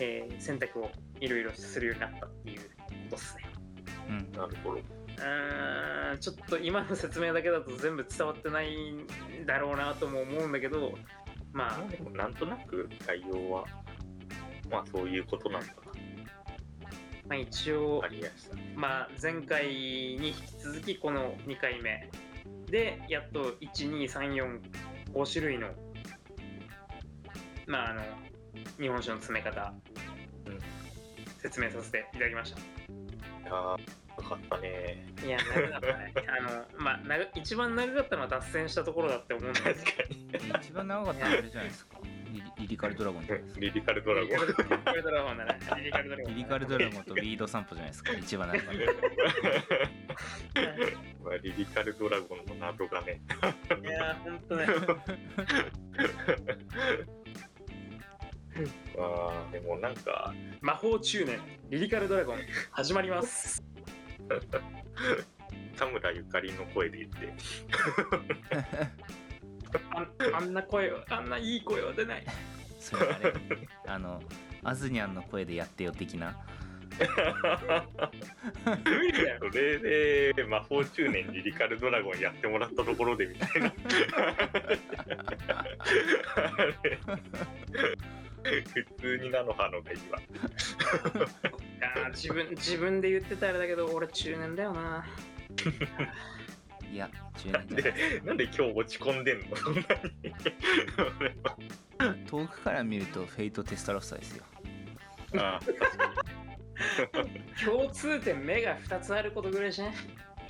えー選択をいろいろするようになったっていうことですね。うんなるほど。うーんちょっと今の説明だけだと全部伝わってないんだろうなとも思うんだけどまあまあでもなんとなく概要は、まあそういうことなんだまあ一応。まあ、前回に引き続きこの2回目でやっと12345種類のまああの日本酒の詰め方、うん説明させていただきましたいやー、よかったね。いや長かったねあのまあ長一番長かったのは脱線したところだって思うんだけど確かに。一番長かったのはあれじゃないですかリリカルドラゴンじゃないですか。リリカルドラゴン。リリカルドラゴンだね。リリカルドラゴンリリカルドラゴンとリード散歩じゃないですか。一番長か。っ <laughs> たまあ、リリカルドラゴンの謎がね。いやほんとね。<laughs> まあ、でもなんか、魔法中年リリカルドラゴン始まります。<laughs> 田村ゆかりの声で言って、あ <laughs> あんな声はあんないい声は出ない。それあれ。あのアズニャンの声でやってよ的な。無理だよ。それで魔法中年リリカルドラゴンやってもらったところでみたいな。普通に菜の葉のがいいわ。自分自分で言ってたあれだけど俺中年だよないや中年じゃないで、なんで今日落ち込んでんの？<laughs> そんなに。俺は遠くから見るとフェイトテスタロッサですよ。ああ、確かに。共通点目が2つあることぐらいしね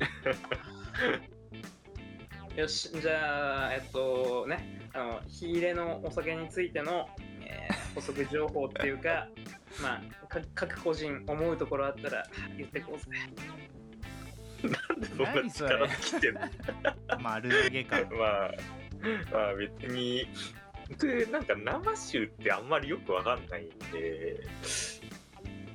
<laughs> よしじゃあえっとねあの火入れのお酒についての、えー補足情報っていうか <laughs> まあか各個人思うところあったら言ってこうぜなんでそんな力尽きてんの？丸投げ感 <laughs> まあ、まあ別に、僕なんか生酒ってあんまりよくわかんないんで、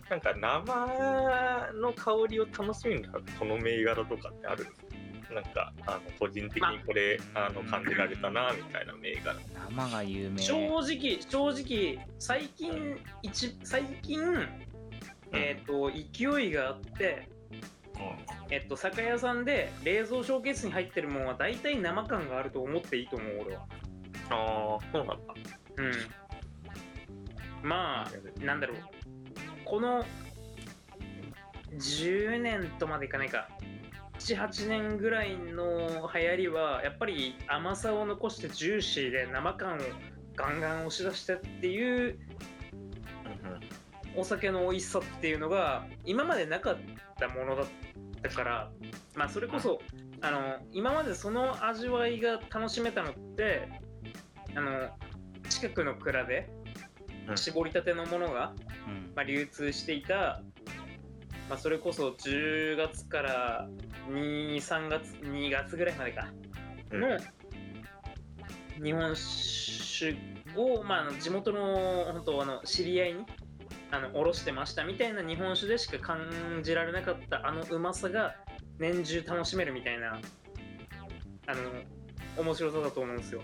なんか生の香りを楽しみなこの銘柄とかってある？んですかなんかあの個人的にこれ、まあの感じられたなみたいな銘柄。生が有名。正直正直最近一最近えっ、と勢いがあってえっと酒屋さんで冷蔵ショーケースに入ってるものは大体生感があると思っていいと思う俺は。ああ、そうなんだ。うん。まあなんだろう。この10年とまでいかないか。78年ぐらいの流行りはやっぱり甘さを残してジューシーで生感をガンガン押し出してっていうお酒の美味しさっていうのが今までなかったものだったからまあそれこそあの今までその味わいが楽しめたのってあの近くの蔵でうん。絞りたてのものが、うん。まあ、流通していた、まあ、それこそ10月から23月2月ぐらいまでかうん。の日本酒を、まあ地元の本当あの知り合いにあのおろしてましたみたいな日本酒でしか感じられなかったあのうまさが年中楽しめるみたいなあの面白さだと思うんですよ。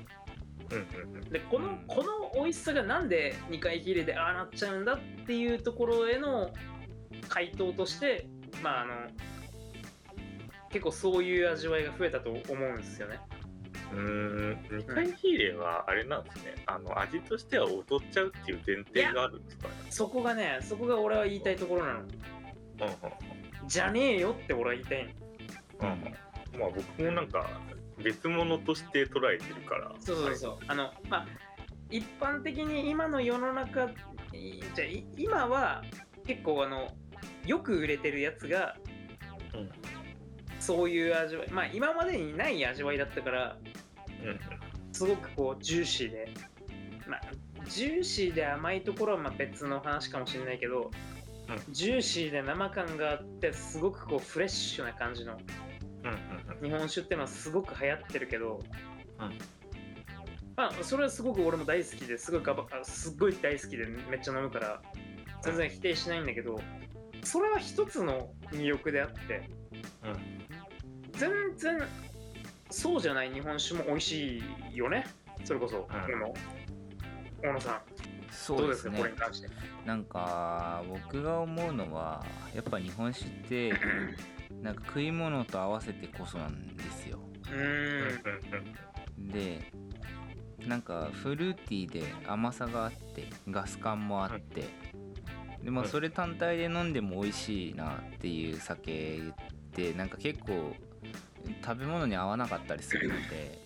でこのうん。この美味しさがなんで2回火入れでああなっちゃうんだっていうところへの回答としてまああの結構そういう味わいが増えたと思うんですよねうーん2回火入れはあれなんですね、あの味としては劣っちゃうっていう前提があるんですかね。そこがねそこが俺は言いたいところなの。うんじゃねえよって俺は言いたいの。うんうん。まあ僕もなんか別物として捉えてるから。そうそうそう。あのまあ一般的に今の世の中いじゃ今は結構あのよく売れてるやつがうんそういう味わい。まあ今までにない味わいだったからうんすごくこうジューシーで。まあジューシーで甘いところはまあ別の話かもしれないけど、うジューシーで生感があってすごくこうフレッシュな感じのうんうん日本酒ってのはすごく流行ってるけど、うんまあそれはすごく俺も大好きですごいガバすっごい大好きでめっちゃ飲むから全然否定しないんだけどそれは一つの魅力であってうん全然そうじゃない日本酒も美味しいよね。それこそ、ん。この大野さん。そどうですすねこれに関して。なんか僕が思うのはやっぱ日本酒って <laughs> なんか食い物と合わせてこそなんですよ。でなんかフルーティーで甘さがあってガス感もあって。でまあうん。それ単体で飲んでも美味しいなっていう酒ってなんか結構食べ物に合わなかったりするので。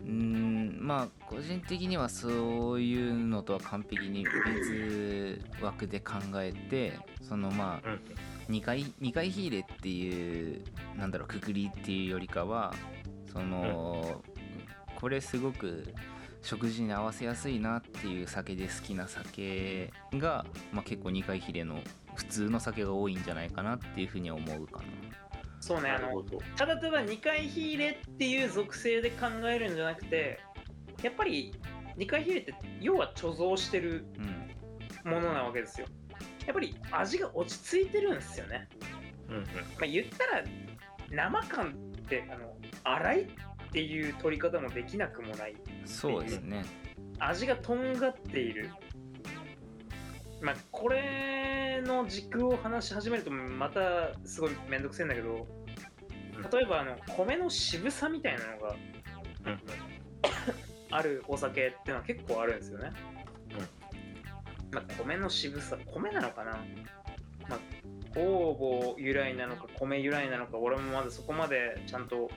うんまあ個人的にはそういうのとは完璧に別枠で考えてそのまあうん。2回2回火入れっていうなんだろうくくりっていうよりかはその、これすごく食事に合わせやすいなっていう酒で好きな酒が、まあ、結構2回火入れの普通の酒が多いんじゃないかなっていうふうに思うかな。そうねあの。ただただ2回火入れっていう属性で考えるんじゃなくてやっぱり2回火入れって要は貯蔵してるうん。ものなわけですよ。やっぱり味が落ち着いてるんですよね、うんうん。まあ、言ったら生感ってあの粗いっていう取り方もできなくもないそうですね。味がとんがっているまあこれの軸を話し始めるとまたすごいめんどくせえんだけど例えばあの米の渋さみたいなのがうん。あるお酒っていうのは結構あるんですよね。まあ、米の渋さ、米なのかな、まあ、酵母由来なのか米由来なのか、俺もまだそこまでちゃんと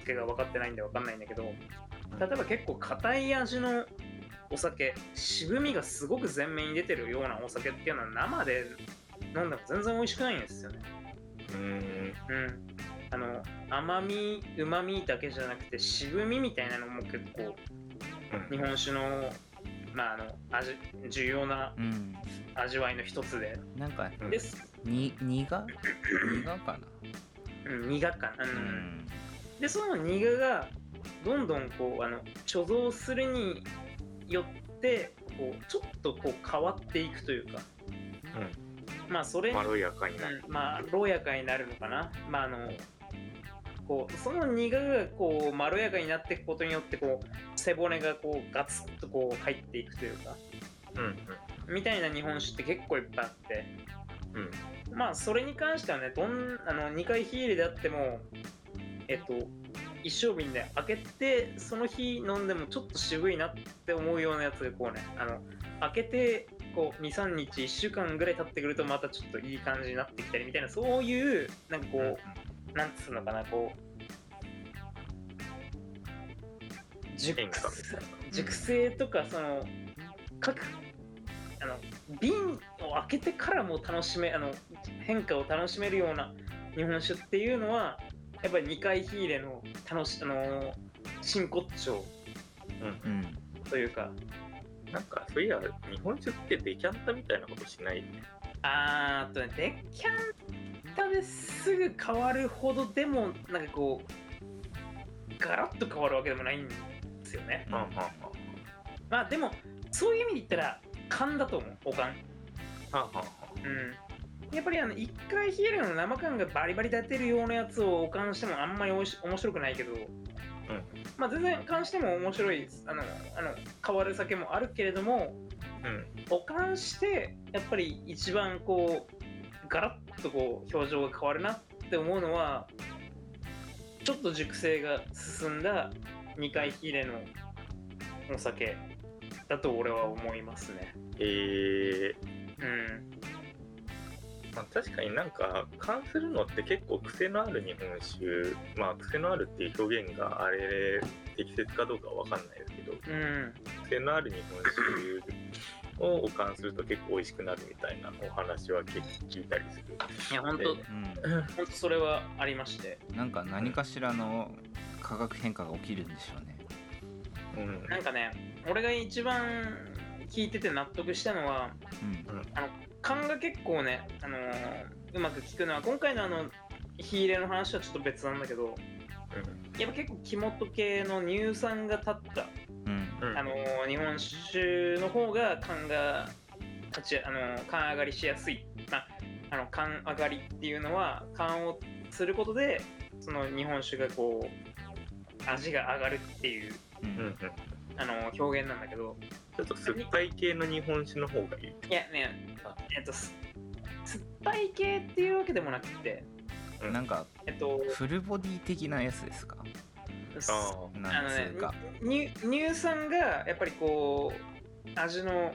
付けが分かってないんで分かんないんだけど、例えば結構硬い味のお酒、渋みがすごく前面に出てるようなお酒っていうのは生で飲んでも全然美味しくないんですよね。うんうんうん。あの、甘み、うまみだけじゃなくて渋みみたいなのも結構日本酒の、まあ、あの味重要なうん。味わいの一つで、なんかうんです、に苦？苦かな？うん、苦かな、ううんん。でその苦がどんどんこうあの貯蔵するによってこうちょっとこう変わっていくというか。まあそれにまろやかになる。うんまあろやかになるのかな。まああのこうその苦がこうまろやかになっていくことによってこう背骨がこうガツッとこう入っていくというか。うんうん。みたいな日本酒って結構いっぱいあって。うん。まあそれに関してはねどんあの2回火入れであってもえっと一升瓶で開けてその日飲んでもちょっと渋いなって思うようなやつがこうねあの開けてこう23日1週間ぐらい経ってくるとまたちょっといい感じになってきたりみたいなそういうなんかこう、なんつうのかなこう熟熟成とかその各あの瓶を開けてからも楽しめあの変化を楽しめるような日本酒っていうのはやっぱり2回火入れの楽しあの真骨頂うん。うん。というか。なんかそういや日本酒ってデキャンタみたいなことしない？よね。あーあとねデキャンタですぐ変わるほどでもなんかこうガラッと変わるわけでもないんですよね。うんはんはん。はんまあでもそういう意味で言ったら缶だと思うお缶はあはあはうんやっぱりあの一回冷えるの生感がバリバリ出てるようなやつをお缶してもあんまりおいし面白くないけど、まあ全然缶しても面白いあのあの変わる酒もあるけれどもあうん。お缶してやっぱり一番こうガラッとこう表情が変わるなって思うのはちょっと熟成が進んだ2回火入れのお酒だと俺は思いますね。えー。うんまあ、確かになんか缶するのって結構癖のある日本酒まあ癖のあるっていう表現があれ適切かどうかは分かんないですけどうん癖のある日本酒を保管すると結構美味しくなるみたいなお話は結構聞いたりする。いや本当でうん本当それはありまして。なんか何かしらの化学変化が起きるんでしょうね。うん。なんかね俺が一番聞いてて納得したのはうん勘が結構ね、あのーうまく効くのは今回のあの火入れの話はちょっと別なんだけどやっぱ結構木本系の乳酸が立った、うん。うんあのー日本酒の方が勘が立ち、あのー勘上がりしやすい、まあ、あの勘上がりっていうのは勘をすることでその日本酒がこう味が上がるっていう、ううんうんん。あのー表現なんだけどちょっと酸っぱい系の日本酒の方がいい。いやねえっとす酸っぱい系っていうわけでもなくて。うん。なんかえっとフルボディ的なやつですか？ああなんのねつうか、乳乳酸がやっぱりこう味の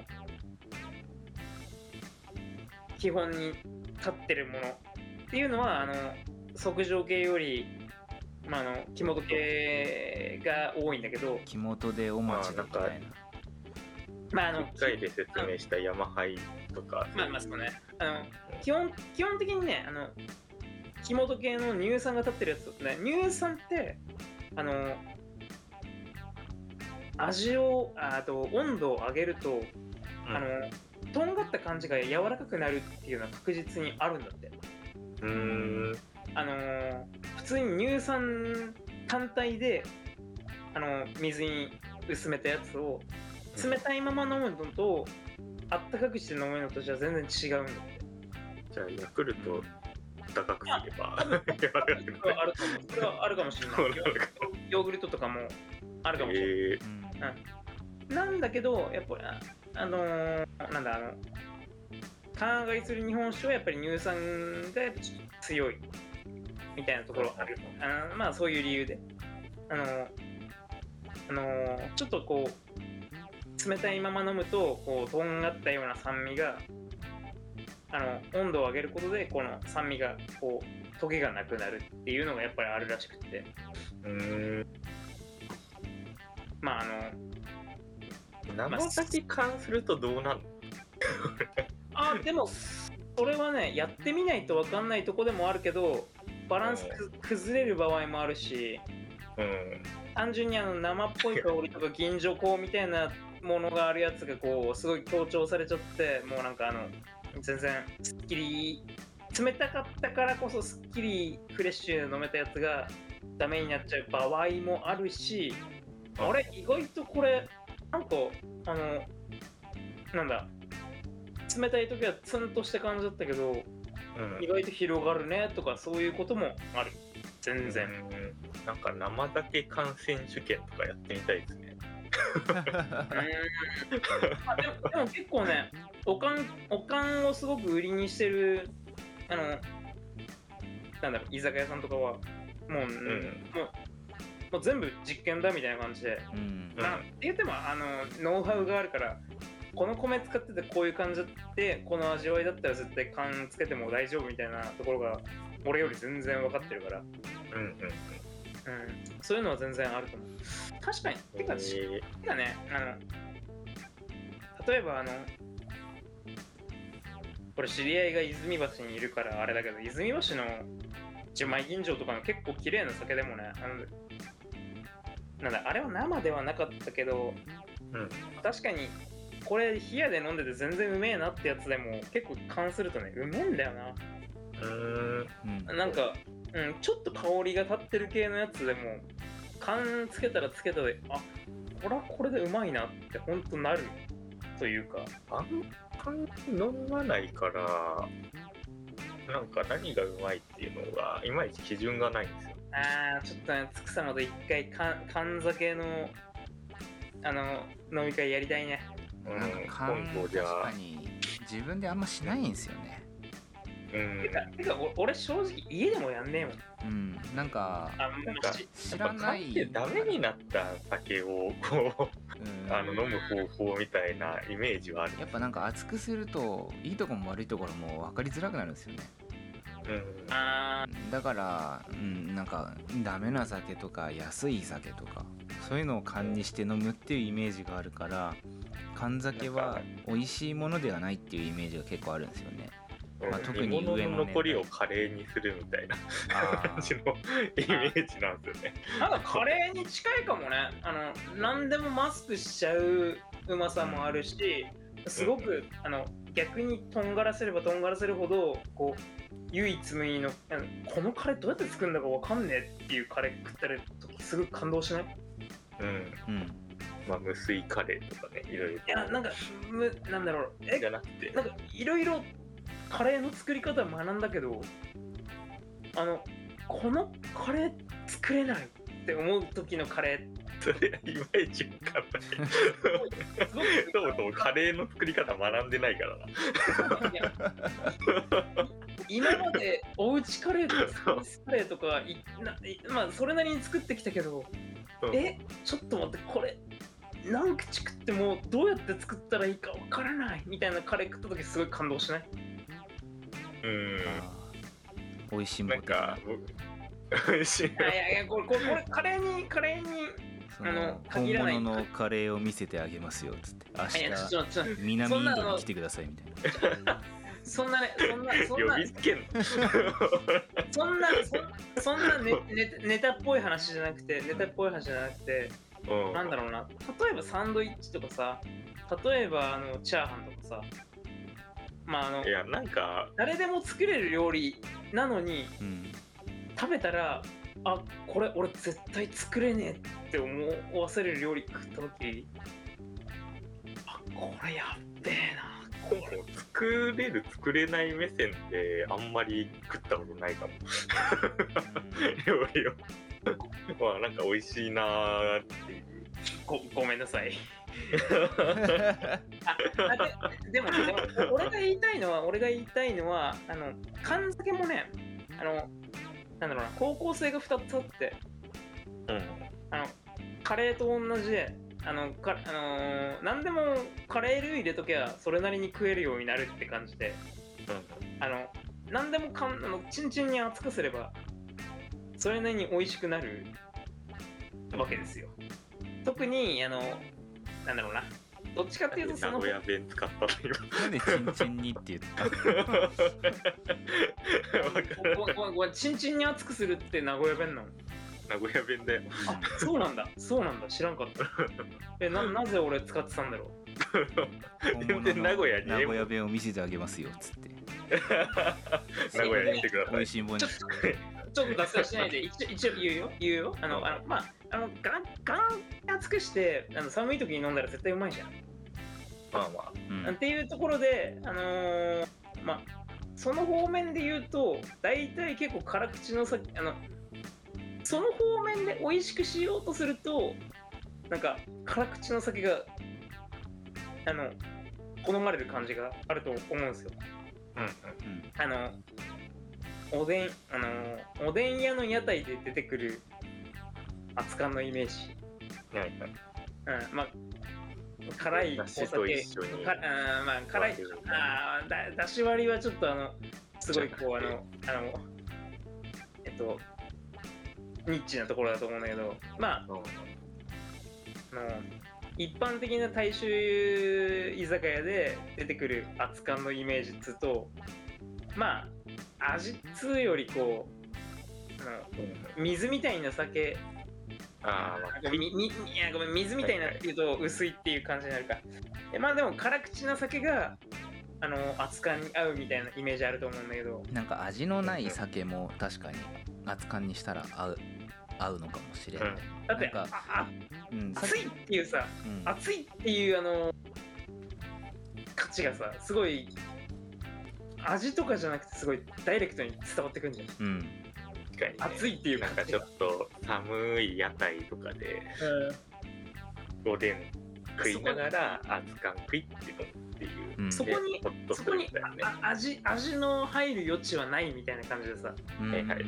基本に立ってるものっていうのはあの即上系より、まあ、あの木本系が多いんだけど、木本でお待ちだみたいなまああのあ、1回で説明した山灰とか。まあまあそうねあの基本基本的にねあの木本系の乳酸が立ってるやつね乳酸ってあの味をああと温度を上げると、うんあのとんがった感じが柔らかくなるっていうのは確実にあるんだってうーん。あのー普通に乳酸単体であの水に薄めたやつを冷たいまま飲むのとあったかくして飲むのとじゃ全然違うんだ。ってじゃあ、ヤクルト高くすればあると思うそれはあるかもしれない。<laughs> ヨーグルトとかもあるかもしれない、えうん。なんだけどやっぱりああのーなんだあの缶上がりする日本酒はやっぱり乳酸がやっぱちょっと強いみたいなところ。あるあのまあそういう理由で。あのーあのーちょっとこう冷たいまま飲むとこうとんがったような酸味があの温度を上げることでこの酸味がこうトゲがなくなるっていうのがやっぱりあるらしくてー、うーん。まああの生酒缶するとどうなるの？<laughs> あでもそれはねやってみないと分かんないとこでもあるけどバランスく崩れる場合もあるしうん。単純にあの生っぽい香りとか <laughs> 銀条香みたいなものがあるやつがこうすごい強調されちゃってもうなんかあの全然すっきり冷たかったからこそすっきりフレッシュで飲めたやつがダメになっちゃう場合もあるしあれ意外とこれなんかあのなんだ冷たい時はツンとした感じだったけどうん。意外と広がるねとかそういうこともある。全然、うん。なんか生酒感染手権とかやってみたいですね。でもでも結構ねおかんおかんをすごく売りにしてるあのなんだろう居酒屋さんとかはもう,、もうもう全部実験だみたいな感じで、うん。まあ言ってもあのノウハウがあるからこの米使っててこういう感じでこの味わいだったら絶対缶つけても大丈夫みたいなところが俺より全然分かってるから、うん、うんうん。そういうのは全然あると思う。確かに。てか、えー。てかねあの例えばあのこれ知り合いが泉橋にいるからあれだけど泉橋の十枚吟醸とかの結構綺麗な酒でもねあのなんだあれは生ではなかったけど、うん。確かにこれ冷やで飲んでて全然うめえなってやつでも結構勘するとねうめえんだよな。うー。んうん。なんか、うん、ちょっと香りが立ってる系のやつでも缶つけたらつけたであこれはこれでうまいなってほんとなるというか。あんまり飲まないからなんか何がうまいっていうのがいまいち基準がないんですよ。あーちょっとねつくさまと一回か缶酒のあの飲み会やりたいね。うんなんか勘今度じゃあ。確かに自分であんましないんですよね。うん。てかてかお俺正直家でもやんねえもん。うん。なんかあんなんかし知らないやっぱ買ってダメになった酒をこうん。うあの飲む方法みたいなイメージはある。やっぱなんか熱くするといいとこも悪いところも分かりづらくなるんですよねだから、うん、なんかダメな酒とか安い酒とかそういうのを缶にして飲むっていうイメージがあるから缶酒は美味しいものではないっていうイメージが結構あるんですよね。まあ特に上のね。の残りをカレーにするみたいなあ感じのイメージなんですよね。ーなんかカレーに近いかもね。あの何でもマスクしちゃううまさもあるしすごく、あの逆にとんがらせればとんがらせるほどこう唯一無二のあのこのカレーどうやって作るんだかわかんねえっていうカレー食ったり時すごい感動しない？うん。うん。まあ無水カレーとかねいろいろ。いやなんかむなんだろう。えじゃなくて。なんかいろいろカレーの作り方を学んだけどあのこのカレー作れないって思う時のカレそれいまいちわかんない。そもそもカレーの作り方学んでないからな。今までおうちカレーとかスパイスカレーとかいないまあそれなりに作ってきたけど、うん。えちょっと待ってこれ何口食ってもどうやって作ったらいいかわからないみたいなカレー食った時すごい感動しない？うん。美味しいもなんか僕 <laughs> 美味しい。いやいやいやこれこれこれカレーにカレーにそあのの本物のカレーを見せてあげますよっつって。明日南インドに来てくださいみたいな。そんなねそんなそんなそんなそそんなネネネタっぽい話じゃなくてネタっぽい話じゃなくてうんなんだろうな例えばサンドイッチとかさ例えばあのチャーハンとかさまああのいやなんか誰でも作れる料理なのにうん食べたらあこれ俺絶対作れねえって思わせる料理食った時。あこれやっべえな。これ作れる作れない目線であんまり食ったことないかも。<laughs> 料理を。<laughs> まあなんか美味しいなーっていう。ごごめんなさい。<laughs> ああででもでも俺が言いたいのは俺が言いたいのはあの缶酒もねあのなんだろうな方向性が2つあってうん。あのカレーと同じであのか、あのー何でもカレールー入れときゃそれなりに食えるようになるって感じであの何でもかんあのチンチンに熱くすればそれなりに美味しくなるわけですよ。特にあのなんだろうなどっちかっていうとその名古屋弁使ったの今なんでチンチンにって言った？ごめんごめんごめんチンチンに熱くするって名古屋弁なの？名古屋弁だよ。あそうなんだ。そうなんだ。知らんかった。えな <laughs> なぜ俺使ってたんだろう？<laughs> 全然名古屋に？名古屋弁を見せてあげますよっつって。<laughs> 名古屋に来てください。美味しいもんにちょっと脱線しないで <laughs> 一応一応言うよ。言うよ。あのあのまああのガンガン熱くしてあの寒い時に飲んだら絶対うまいじゃん。まあまあ。うん。っていうところで、あのーまあ、その方面で言うと、大体結構辛口のさあの、その方面で美味しくしようとすると、なんか辛口の酒が、あの、好まれる感じがあると思うんですよ。うんうんうん。あの、おでん、あの、おでん屋の屋台で出てくる熱燗のイメージ。はいはいうん、まあ、辛いお酒かあーまあ辛い。あーだだし割りはちょっとあのすごいこうあのあのえっとニッチなところだと思うんだけどまあうん。あの一般的な大衆居酒屋で出てくる熱燗のイメージっつうとまあ味っつうよりこうあの水みたいな酒。あみみいやごめん水みたいなっていうと薄いっていう感じになるか、でまあでも辛口な酒があの熱燗に合うみたいなイメージあると思うんだけど。なんか味のない酒も確かに熱燗にしたら合う合うのかもしれない、だってなんかああうん、熱いっていうさうん。熱いっていうあのちがさすごい味とかじゃなくてすごいダイレクトに伝わってくんじゃんうん。確かに、ね、熱いっていうなんかちょっと寒い屋台とかでおでん食いながら熱燗食いって飲むっていう。うん。そこにホッとすそこに味味の入る余地はないみたいな感じでさ。うん。はいはいはいはい。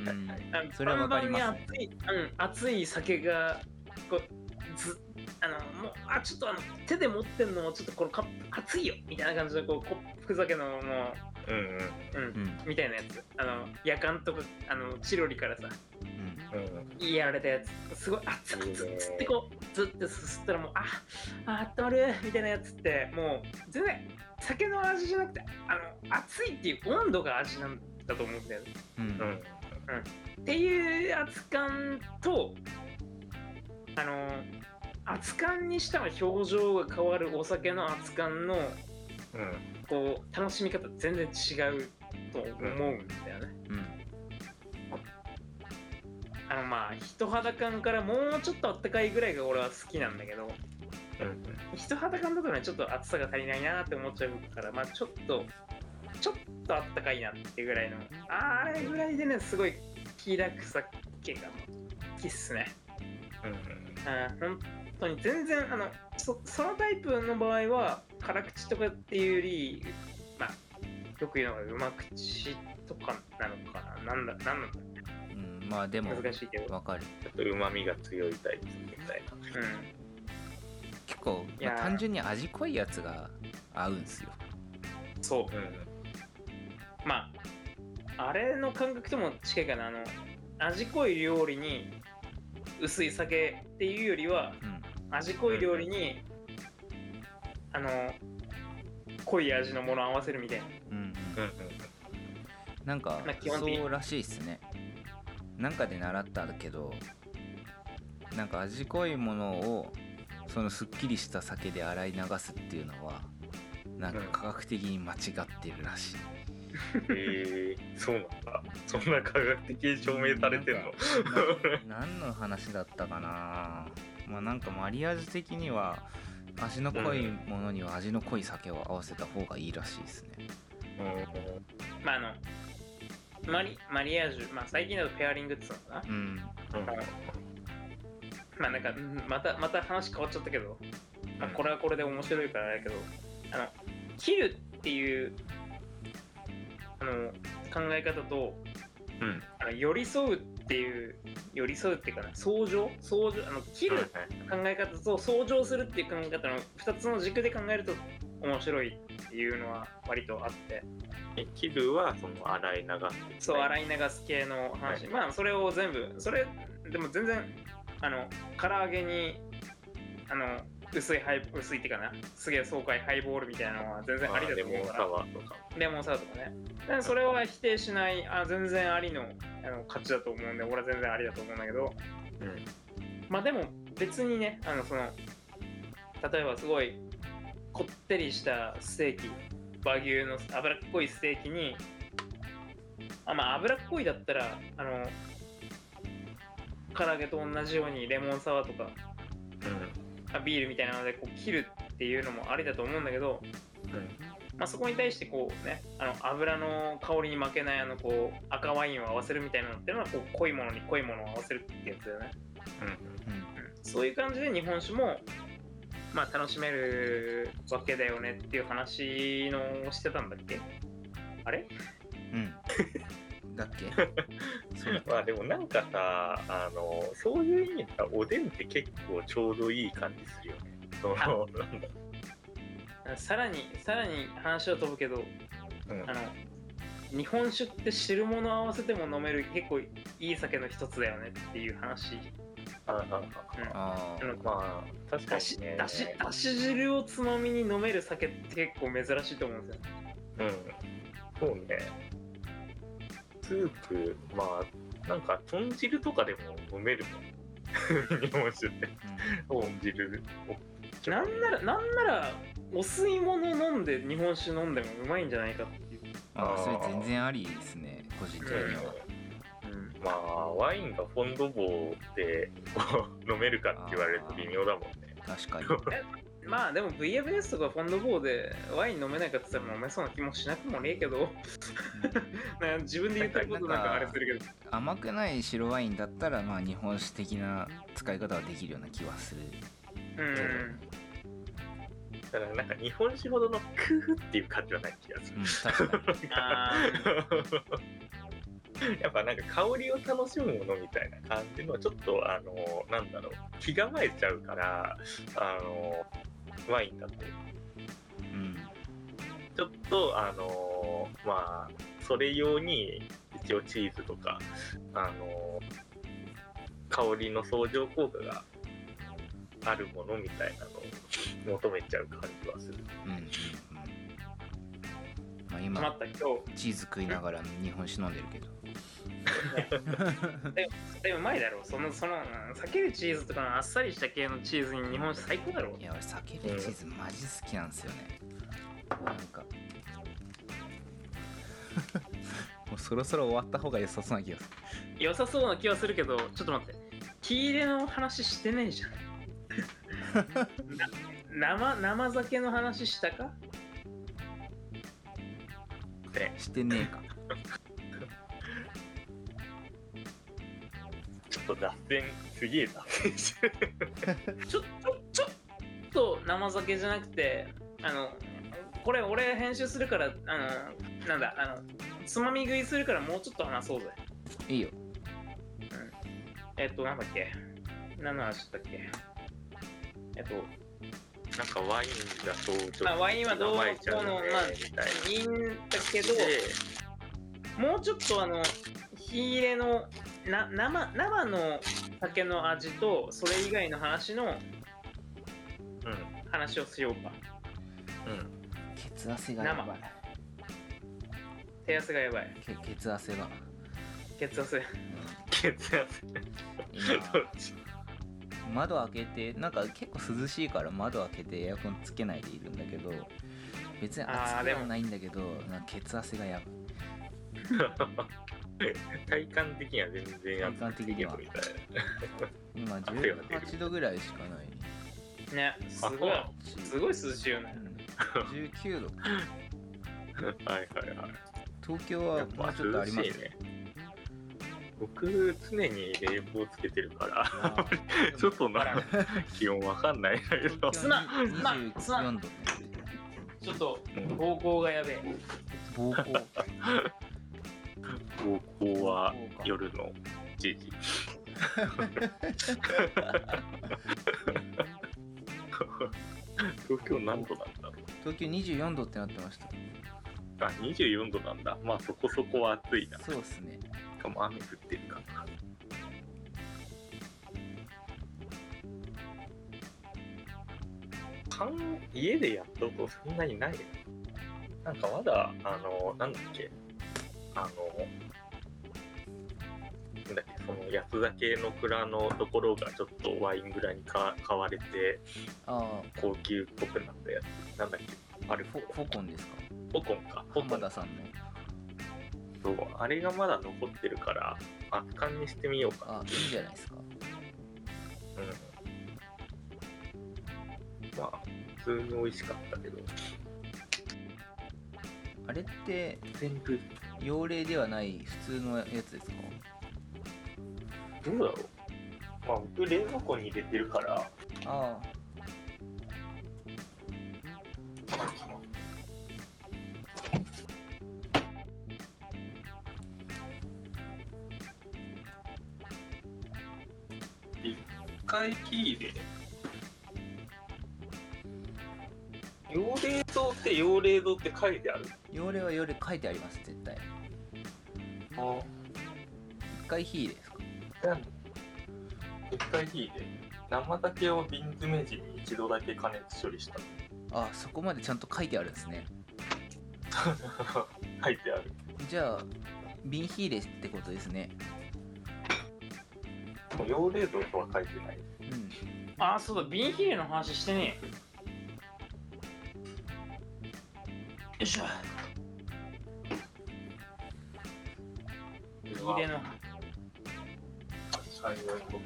あのそれはわかりますバンバンに熱い、うん、熱い酒がこうずあのもうあちょっとあの手で持ってんのもちょっとこのカップ熱いよみたいな感じでこうコップ酒のもうんうんう、うん。うん。みたいなやつ。あの夜間とかあのチロリからさ。うん。うん。やられたやつ。すごい熱々つってこうずってすすったらもうああ温まるみたいなやつってもう全然酒の味じゃなくてあの熱いっていう温度が味なんだと思うんだよね。うん。うん。っていう熱感とあの熱感にしたら表情が変わるお酒の熱感のうんこう楽しみ方全然違うと思うんだよね。うんあのまあ人肌感からもうちょっとあったかいぐらいが俺は好きなんだけどうん人肌感だとねちょっと熱さが足りないなって思っちゃうからまあちょっとちょっとあったかいなっていうぐらいのあれぐらいでねすごい気楽さ系が好きっすね。うんうん本当に全然あのそそのタイプの場合は辛口とかっていうよりまあよく言うのがうま口とかなのかな。なんだなんなんだう。んまあでも難しいけど。わかる。ちょっとうまみが強いタイプみたいな。うん。結構、いやー。まあ単純に味濃いやつが合うんすよ。そう。うん。まああれの感覚とも近いかな。あの味濃い料理に薄い酒っていうよりはうん味濃い料理にあの濃い味のものを合わせるみたいな。うん。うんうんなんかまあそうらしいっすね。なんかで習ったけどなんか味濃いものをそのすっきりした酒で洗い流すっていうのはなんか科学的に間違ってるらしい、えー、そうなんだ。そんな科学的に証明されてんの？な何の話だったかな？まあなんかマリアージュ的には味の濃いものには味の濃い酒を合わせた方がいいらしいですね。うん。まああのマリマリアージュ、まあ、最近だとペアリングって言うのかな。うん。うん。まあなんかうんまたまた話変わっちゃったけど、まあ、これはこれで面白いからだけど。あの切るっていうあの考え方とうん。あの寄り添うっていう寄り添うっていうかな相乗相乗あの切る考え方と相乗するっていう考え方の2つの軸で考えると面白いっていうのは割とあって。えキルはその洗い流すそう洗い流す系の話、はい。まあそれを全部それでも全然あの唐揚げにあの薄いハイ薄いっていうかな。すげえ爽快ハイボールみたいなのは全然ありだレモンサと思うから。ワーとか。レモンサワーとかね。だからそれは否定しない。あ全然ありのあの価値だと思うんで俺は全然ありだと思うんだけど。うん。まあでも別にねあのその例えばすごいこってりしたステーキ和牛の脂っこいステーキにあまあ脂っこいだったらあの唐揚げと同じようにレモンサワーとかあビールみたいなのでこう切るっていうのもありだと思うんだけど、うん。うんまあ、そこに対してこうねあの油の香りに負けないあのこう赤ワインを合わせるみたいなのっていうのはこう濃いものに濃いものを合わせるってやつだよね。うん。うん。そういう感じで日本酒も、まあ、楽しめるわけだよねっていう話のをしてたんだっけ？あれ？うんだっけ？<laughs> まあでもなんかさあのそういう意味ではおでんって結構ちょうどいい感じするよね。そのなんだ。さらにさらに話を飛ぶけどうん。あの日本酒って汁物合わせても飲める結構いい酒の一つだよねっていう話、ああ。うん。ああ。のまあ確かだしにねだしだし汁をつまみに飲める酒って結構珍しいと思うんですよ。うん。そうねスープまあなんか豚汁とかでも飲めるもん日本酒って豚汁をなんならなんならお吸い物飲んで日本酒飲んでもうまいんじゃないかっていう、あそれ全然ありですね個人的には、うん、まあワインがフォンドボーで飲めるかって言われると微妙だもんね。確かに <laughs> まあでも VFS とかフォンドボーでワイン飲めないかって言ったら飲めそうな気もしなくもねえけど。<laughs> 自分で言ってることなんかあれするけど。甘くない白ワインだったらまあ日本酒的な使い方はできるような気はするうん。だからなんか日本酒ほどのクーっていう感じはない気がする。うん。確かに。<laughs> あやっぱなんか香りを楽しむものみたいな感じのちょっとあのなんだろう。気構えちゃうからあのワインだとうん。ちょっとあのまあそれ用に一応チーズとかあの香りの相乗効果があるものみたいなのを求めちゃう感じはする。うんうんうん。まああ今チーズ食いながら日本酒飲んでるけど <laughs> でもうまいだろそのそのうん避けるチーズとかのあっさりした系のチーズに日本酒最高だろいや俺酒でチーズマジ好きなんですよね。なんか。<laughs> もうそろそろ終わった方が良さそうな気がする。良さそうな気はするけどちょっと待って。火入れの話してねえじゃん。<laughs> な生生酒の話したか？ね、してねえかっと脱線すげえ脱線してる。ちょちょちょっと生酒じゃなくてあのこれ俺編集するからあのなんだあのつまみ食いするからもうちょっと話そうぜ。いいよ。えっとなんだっけ？何の話だっけ？えっとなんかワインだとちょっとまあワインはどう甘えちゃうねこうのまあいいいんだけどでもうちょっとあの火入れのな生生の酒の味とそれ以外の話のうん話をしようか。うん。血汗がやばい。手汗がやばい。け血汗が、血圧血圧どっち？今窓開けてなんか結構涼しいから窓開けてエアコンつけないでいるんだけど別に暑くはあーでもないんだけどなんか血汗がやばい <laughs> <laughs> 体感的には全然体感的には。みたい今汗が出る。18度ぐらいしかない。ねすごい。あすごい涼しいよね。うん。19度。な <laughs> はいはいはい。東京はもうちょっとありますね。僕常に冷房つけてるから。あー。<laughs> 外の気温わかんないんだけど。東京すまんすまんすまん。24度ってなって。るちょっと膀胱がやべえ。暴行高校は夜の1時。東京何度なんだろう。東京24度ってなってました。あ24度なんだ。まあそこそこは暑いな。しそうっすね。かも雨降ってるからかん家でやったことそんなにない。よなんかまだあのなんだっけ。あのっけその蔵のところがちょっとワイン蔵にか買われて高級っぽくなったやつ。なんだっけ？あれフォフォコン。ですか？ポコンか。ポコン。浜田さんの。そうあれがまだ残ってるから圧巻にしてみようか。なあいいじゃないですか。うん。まあ普通に美味しかったけど。あれって全部。用例ではない普通のやつですか？どうだろう。まあ僕冷蔵庫に入れてるから。ああ一回きりで用冷蔵って用冷蔵って書いてある。用例は用例書いてあります絶対。あ。一回火入れですかなん一回きりで生酒を瓶詰め時に一度だけ加熱処理した。あそこまでちゃんと書いてあるんですね。<laughs> 書いてある。じゃあ瓶火入れってことですね。もう用冷蔵とは書いてない。うん。あそうだ瓶ヒレの話してねえ。よいしょ。瓶入れの幸いと。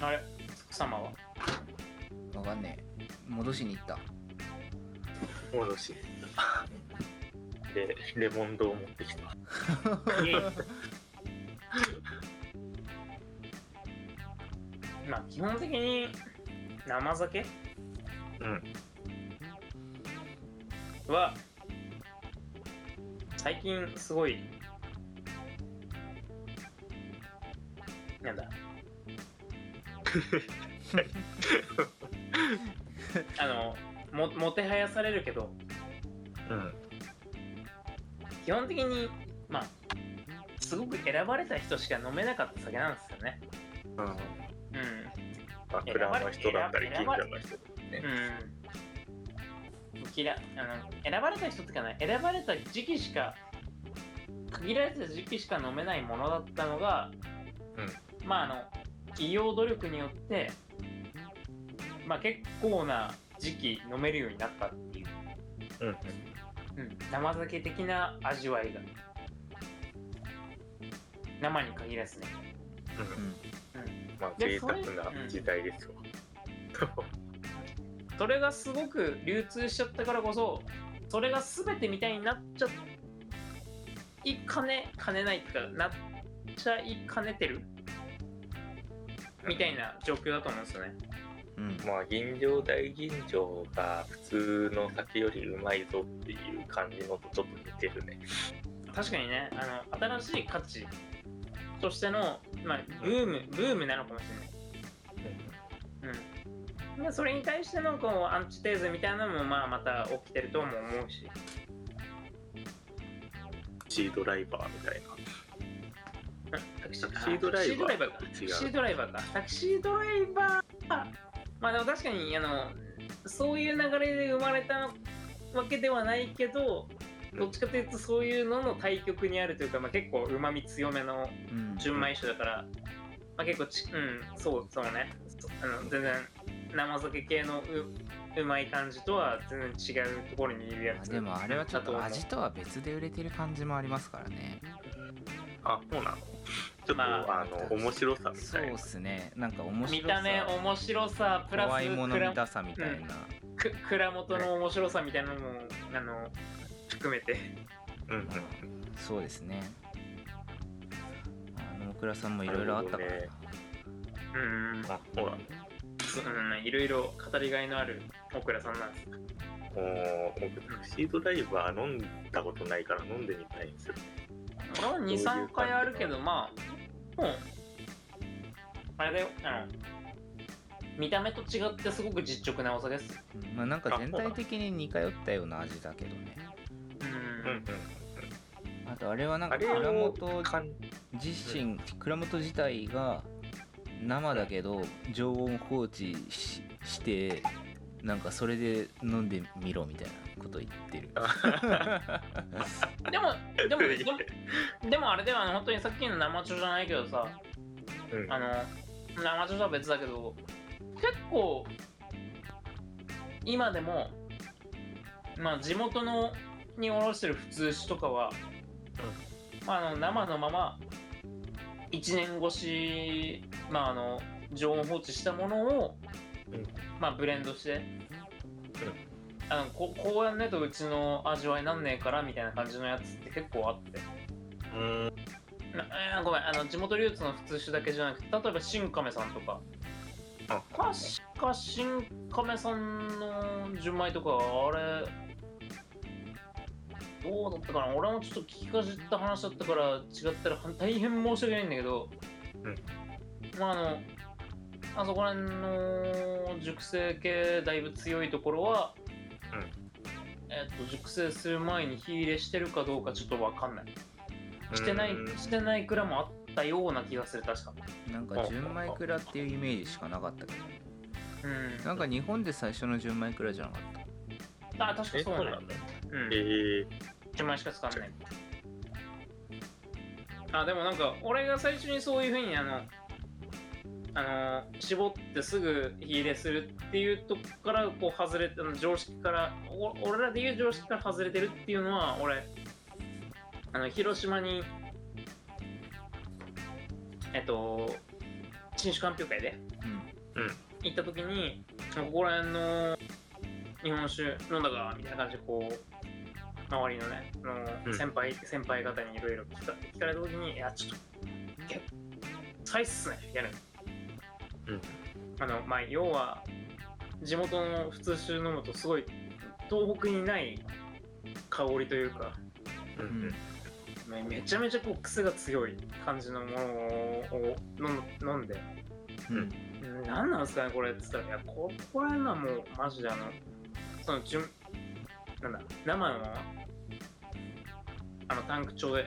あれ、福様は？わかんねえ。戻しに行った。戻し。で、レモンドを持ってきた。<laughs> まあ、基本的に生酒？うん。は最近すごいなんだ。あのももてはやされるけどうん。基本的にまあすごく選ばれた人しか飲めなかった酒なんですよね。うん。うん。まあ蔵の人だったり近所の人ね。うん嫌あの選ばれた人ってかね選ばれた時期しか限られた時期しか飲めないものだったのが、まああの企業努力によってまあ結構な時期飲めるようになったっていう、うんうん。うん、生酒的な味わいが。生に限らずね、うん。うん。うん、まあ贅沢れな時代ですわ <laughs> それがすごく流通しちゃったからこそそれが全てみたいになっちゃいかねかねないっていうかなっちゃいかねてる？みたいな状況だと思うんですよね。うん。まあ吟醸大吟醸が普通の酒よりうまいぞっていう感じのとちょっと似てるね。確かにねあの新しい価値としての、まあ、ブームブームなのかもしれない。うん、でそれに対してのこうアンチテーゼみたいなのもまあまた起きてるとも思うし。シードライバーみたいなタクシードライバータクシードライバーか。タクシードライバーか。タクシードライバー。まあでも確かに、あの、そういう流れで生まれたわけではないけど、どっちかというとそういうのの対極にあるというか、まあ、結構うまみ強めのうん純米酒だから、まあ、結構ち、うん、そうそうね。そあの全然生酒系のううまい感じとは全然違うところにいるやつ。あでもあれはちょっと味とは別で売れてる感じもありますからね。あそうなの？ちょっと、まああ、の面白さみそうったいなすね。なんか面見白さ。た目面白さプラス怖いもの蔵見たさみたいな、く蔵元の面白さみたいなのも、あの含めて。うんうん。そうですね。あの大倉さんもいろいろあったから。ななるうん。あそうなのそううんいろいろ語りがいのある大倉さんなんですもう僕タクシードライバー飲ん。だことないから飲んでみたいんですよ俺は23回あるけどまあもうあれだよ。あの見た目と違ってすごく実直なお酒です。うんまあなんか全体的に似通ったような味だけどね。うん。うん。うん。あとあれはなんか蔵を元自身蔵元自体が生だけど常温放置ししてなんかそれで飲んでみろみたいなこと言ってる。でもでも <laughs> でもでもあれでは本当にさっきの生茶じゃないけどさうん。あの生茶とは別だけど結構今でもまあ地元のにおろしてる普通酒とかは、まあ、あの生のまま1年越し、まあ、あの常温放置したものを、うん。まあ、ブレンドして、あのここうやんねえとうちの味わいなんねえからみたいな感じのやつって結構あって。うん。なえーごめん。あの地元流通の普通酒だけじゃなくて例えば新亀さんとか。あ。確か新亀さんの純米とかあれどうだったかな。俺もちょっと聞きかじった話だったから違ったら大変申し訳ないんだけど、うん。まああのあそこら辺の熟成系だいぶ強いところは、えっと熟成する前に火入れしてるかどうかちょっとわかんない。してないうん。してない蔵もあったような気がする確か。なんか純米蔵っていうイメージしかなかったけど。うん。なんか日本で最初の純米蔵じゃなかった？あ確かえそうねそうなのうん。えー、10枚しか使わない。あでもなんか俺が最初にそういうふうにあのあの絞ってすぐ火入れするっていうとこからこう外れて常識からお俺らでいう常識から外れてるっていうのは俺あの広島にえっと新酒鑑評会でうん。行った時にここら辺の日本酒飲んだかみたいな感じでこう周りのねあうん。の先輩、先輩方にいろいろ聞か聞かれた時にいやちょっと結構最っすねやる。うん。あのまあ要は地元の普通酒飲むとすごい東北にない香りというかうん。うん。めめちゃめちゃこう癖が強い感じのものを飲ん飲んで。うん。うん何なんですかねこれっつったらいやここれはもうマジであのその順なんだ生のあのタンク調で、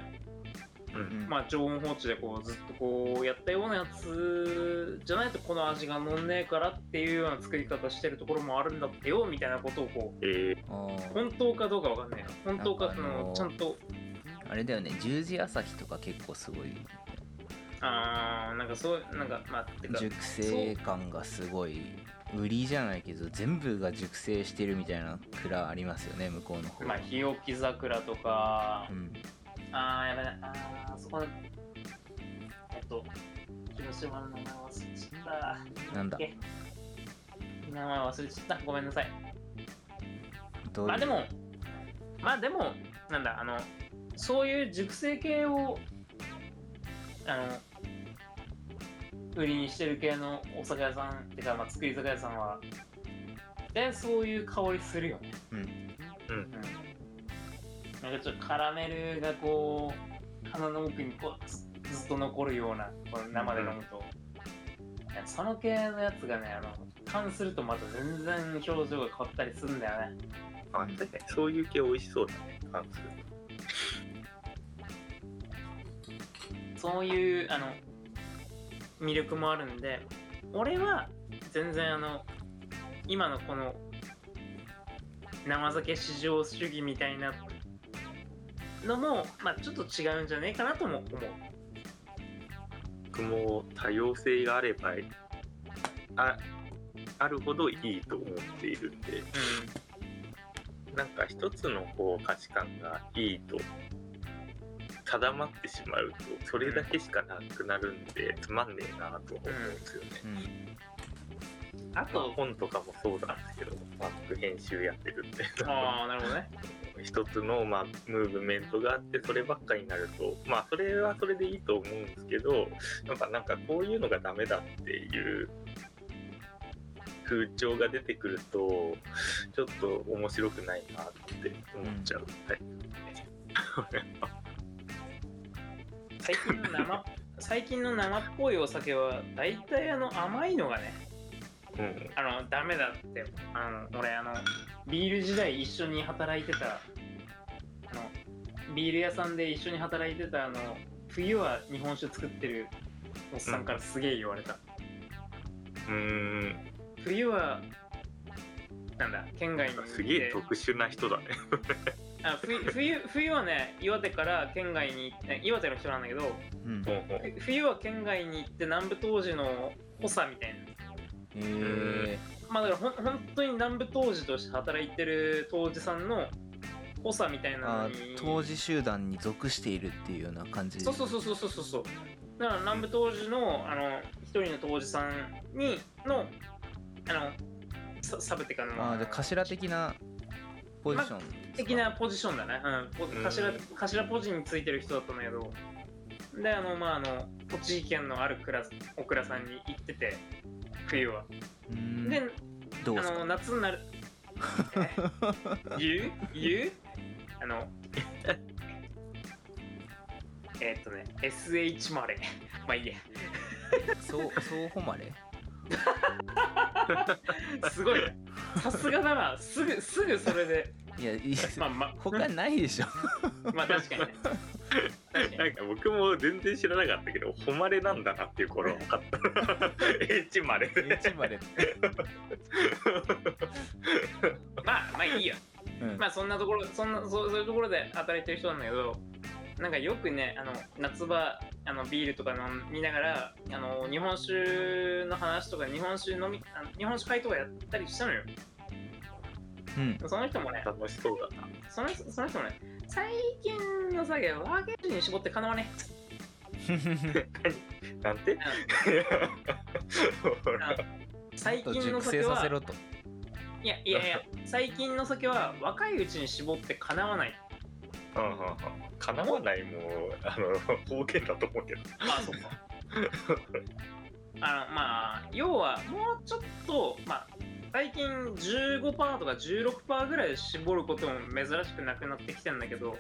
うん。まあ、常温放置でこうずっとこうやったようなやつじゃないとこの味が飲んねえからっていうような作り方してるところもあるんだってよみたいなことをこうえー。本当かどうかわかんないよ。本当かそのちゃんと。あれだよね十字朝日とか結構すごいあーなんかそうなんかまあてか熟成感がすごい売りじゃないけど全部が熟成してるみたいな蔵ありますよね向こうの方。まあ日置桜とか、うん。あーやばいな。あーそこのえっと広島の名前忘れちゃった。なんだ？え？名前忘れちゃった。ごめんなさい。まあでもまあでもなんだあのそういう熟成系をあの売りにしてる系のお酒屋さんってか、まあ、作り酒屋さんはでそういう香りするよね。うん。うん。うん。なんかちょっとカラメルがこう鼻の奥にこうずずっと残るようなこの生で飲むと、いやその系のやつがねあの缶するとまた全然表情が変わったりするんだよね。あ確かに。そういう系美味しそうだね。関するそういうあの魅力もあるんで俺は全然あの今のこの生酒至上主義みたいなのも、まあ、ちょっと違うんじゃねえかなとも思う。僕も多様性があればああるほどいいと思っているんでなんか一つのこう価値観がいいと定まってしまうとそれだけしかなくなるんでつまんねえなと思うんですよね。うん。あと、本とかもそうなんですけど、まあ、僕編集やってるんでああ、なるほどね。<laughs> 一つの、まあ、ムーブメントがあってそればっかりになるとまあそれはそれでいいと思うんですけどなんかなんかこういうのがダメだっていう風潮が出てくるとちょっと面白くないなって思っちゃうタイプ <laughs> 最近の生、最近の生っぽいお酒は、大体あの甘いのがね、うん。あの、ダメだって。あの、俺、あの、ビール時代一緒に働いてた、あの、ビール屋さんで一緒に働いてた、あの、冬は日本酒作ってるおっさんからすげえ言われた。うーん。冬は、なんだ、県外にすげえ特殊な人だねあ冬冬冬はね岩手から県外に行って岩手の人なんだけどうん。ほうほう。ふ冬は県外に行って南部当時の補佐みたいな。へえまあだからほん本当に南部当時として働いてる当時さんの補佐みたいなあのに。当時集団に属しているっていうような感じ。そうそうそうそうそうそう。そうだから南部当時のあの一人の当時さんにのあのササブっていうかあの。あーじゃあ頭的なポジション的なポジションだね、うん、頭頭ポジについてる人だったんだけど。であのまああの栃木県のあるクラスお倉さんに行ってて冬は、うーん。であの夏になる。<laughs> え言う言うあのえーっとね SH マレーまあいいや。そうそう誉れ？<laughs> すごい。ねさすがだな。すぐすぐそれでいやいや <laughs> まあまあ。他ないでしょ。<laughs> まあ確かにね。確かに。なんか僕も全然知らなかったけど誉れなんだなっていう頃は分かった。H まで。H まで。<laughs> まあまあいいよ。うん。まあそんなところそんなそうそういうところで働いてる人なんだけどなんかよくねあの夏場あのビールとか飲みながらあの日本酒の話とか日本酒飲みあの日本酒会とかやったりしたのようん。その人もね楽しそうだな。そのその人もね最近の酒はワーゲージに絞ってかなわねなんて？あ最近の酒はいいやいやいや最近の酒は若いうちに絞ってかなわないかなわないもあの方言だと思うけど。あそうか。あのまあ要はもうちょっとまあ最近15%とか16%ぐらいで絞ることも珍しくなくなってきてんだけど、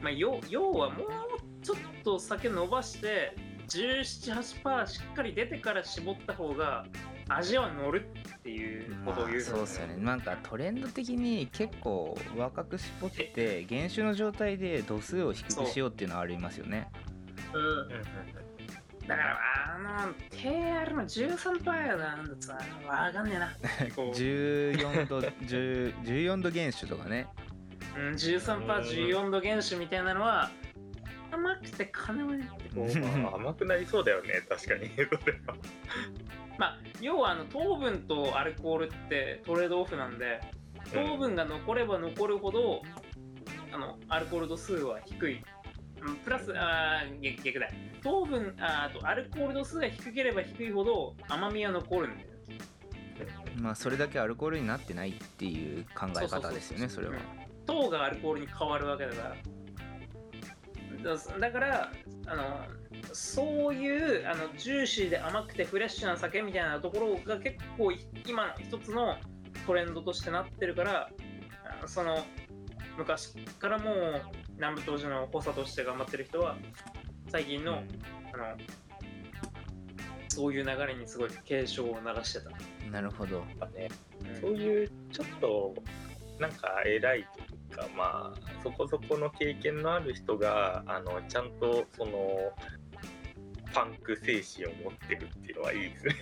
まあ、要要はもうちょっと酒伸ばして1718%しっかり出てから絞った方が味は乗るっていうことを言うまあ、そうですよね。なんかトレンド的に結構若く絞って <laughs> 原酒の状態で度数を低くしようっていうのはありますよね。うんうんうんだからあの TR の13%やなんださわかんねえな。<laughs> こう。14度10 14度原酒とかね。うん、13%14 度原酒みたいなのは甘くてかなわないって。こうまあ <laughs> 甘くなりそうだよね確かに。<laughs> まあ要はあの糖分とアルコールってトレードオフなんで糖分が残れば残るほどあのアルコール度数は低いうんプラスあー逆逆だ。糖分あとアルコール度数が低ければ低いほど甘みは残るんだよ。まあそれだけアルコールになってないっていう考え方ですよねそれは。糖がアルコールに変わるわけだから。だだからあのそういうあのジューシーで甘くてフレッシュな酒みたいなところが結構い今の一つのトレンドとしてなってるからあその昔からもう南部当時の補佐として頑張ってる人は最近の,、あのそういう流れにすごい警鐘を流してた、なるほど。やっぱね。うん。そういうちょっとなんか偉いというかまあそこそこの経験のある人があのちゃんとそのパンク精神を持ってるっていうのはいいですね。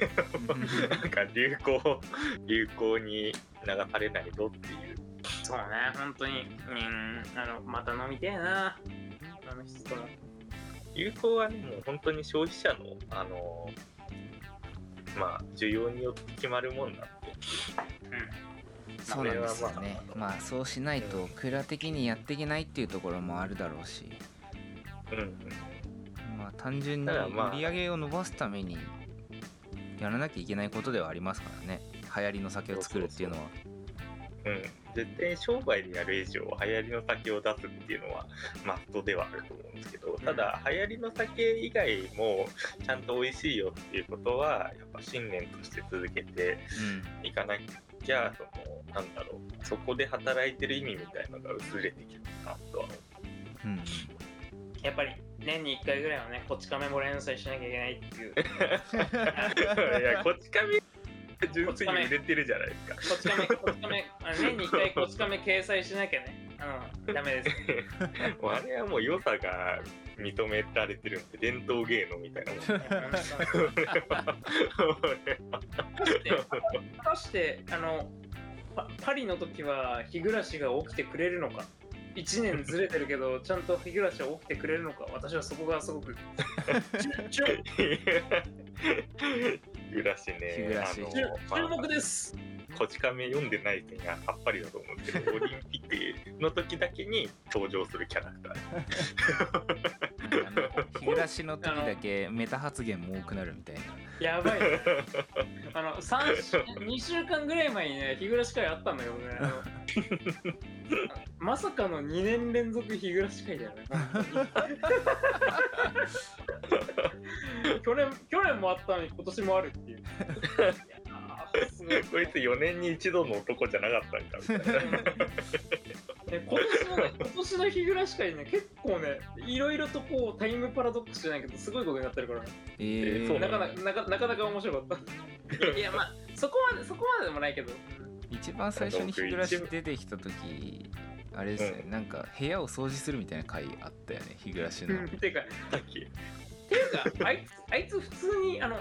<laughs> なんか流行流行に流されないぞっていうそうね本当に。うんあのまた飲みてえな。あの人と。も流行はねもう本当に消費者のあのまあ需要によって決まるもんなんで。そうなんですよね。まあまあそうしないと蔵的にやっていけないっていうところもあるだろうし。うんうん。まあ単純に売り上げを伸ばすためにやらなきゃいけないことではありますからね。流行りの酒を作るっていうのは。うん、絶対商売にやる以上流行りの酒を出すっていうのはマストではあると思うんですけどただ流行りの酒以外もちゃんと美味しいよっていうことはやっぱ信念として続けていかなきゃそのなんだろうそこで働いてる意味みたいのが薄れてきるなとは思う。ん、うん、やっぱり年に1回ぐらいはねこち亀も連載しなきゃいけないっていうう。<laughs> いやこち亀 <laughs> 純粋に売れてるじゃないですか。こち亀こち亀あの年に1回こち亀掲載しなきゃね。あのダメです。<laughs> もうあれはもう良さが認められてるんで伝統芸能みたいなもん。果たしてあのパパリの時は日暮らしが起きてくれるのか？1年ずれてるけどちゃんと日暮らしは起きてくれるのか？私はそこがすごく <laughs> 暮らしね日暮らしあの注目ですこち亀読んでない人にはさっぱりだと思うんですけど、オリンピックの時だけに登場するキャラクター。あの日暮らしの時だけメタ発言も多くなるみたいな。やばい。ねあの3週2週間ぐらい前にね日暮らし会あったんだけどね。まさかの2年連続日暮らし会だよね。<laughs> 去年去年もあったのに今年もあるっていう <laughs> こいつ4年に一度の男じゃなかったんかみたいな。ね今年のね今年の日暮らし会ね結構ねいろいろとこうタイムパラドックスじゃないけどすごいことになってるからね。えーそうなかなかなかなかなか面白かった。<laughs> いやまあそこまでそこまででもないけど。一番最初に日暮らし出てきた時あれですね、うん。なんか部屋を掃除するみたいな回あったよね日暮らしの。ていうかさっき。ていうかあいつあいつ普通にあの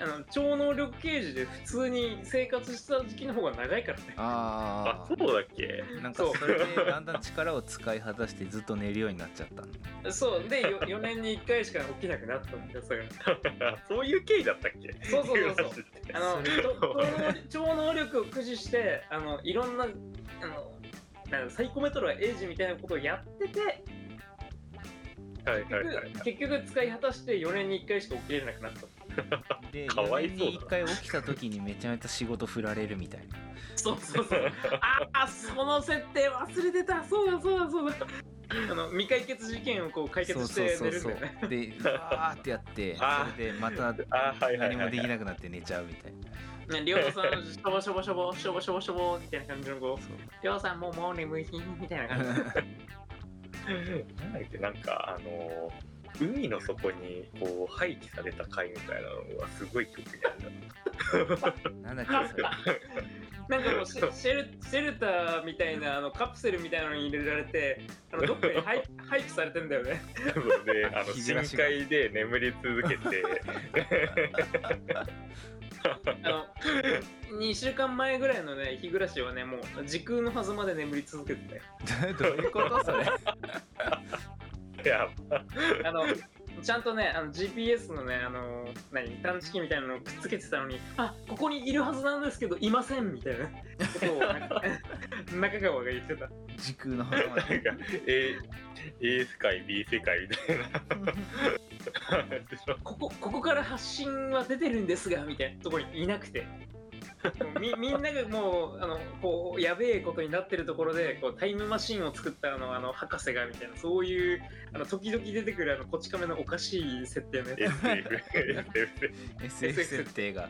あの超能力刑事で普通に生活した時期の方が長いからね。ああ、そうだっけ？あなんかそれでだんだん力を使い果たしてずっと寝るようになっちゃったの。そう。で 4, <laughs> 年に1回しか起きなくなったんだよそれが。そういう経緯だったっけ？そうそうそうそう。<laughs> あの超能力を駆使してあのいろんなあのなんかサイコメトロはエイジみたいなことをやっててはいはいはい結局使い果たして4年に1回しか起きれなくなったでかわい4そうだ年に1回起きた時にめちゃめちゃ仕事振られるみたいな。そうそうそう。ああその設定忘れてた。そうだそうだそうだ。あの未解決事件をこう解決して寝るんだよね。でうわーってやってそれでまた何もはいできなくなって寝ちゃうみたいな。ね、りょうさん、しょぼしょぼしょぼ、しょぼしょぼしょぼみたいな感じのこう、りょうさんもうもう眠いみたいな感じ。<laughs> なんだっけなんかあの海の底にこう廃棄された貝みたいなのがすごい曲にあるな。んだっけそれ。なんかもうシェル <laughs> シェルターみたいなあのカプセルみたいなのに入れられて、あのどっかに廃 <laughs> 廃棄されてんだよね。そうであの深海で眠り続けて。あの2週間前ぐらいのね、日暮らしはね、もう時空の狭間で眠り続けてたよ。<laughs> どういうことそれい <laughs> やあのちゃんとね、あの GPS のね、あの何探知機みたいなのをくっつけてたのに、あここにいるはずなんですけど、いませんみたいなことをなんか中川が言ってた。時空の狭間なんか A, A 世界 B 世界みたいなここここから発信は出てるんですがみたいなところにいなくて。み <laughs> みんながもうあのこうやべえことになってるところでこうタイムマシンを作ったあのあの博士がみたいなそういうあの時々出てくるあのこち亀のおかしい設定のやつ。SF <laughs> 設定が。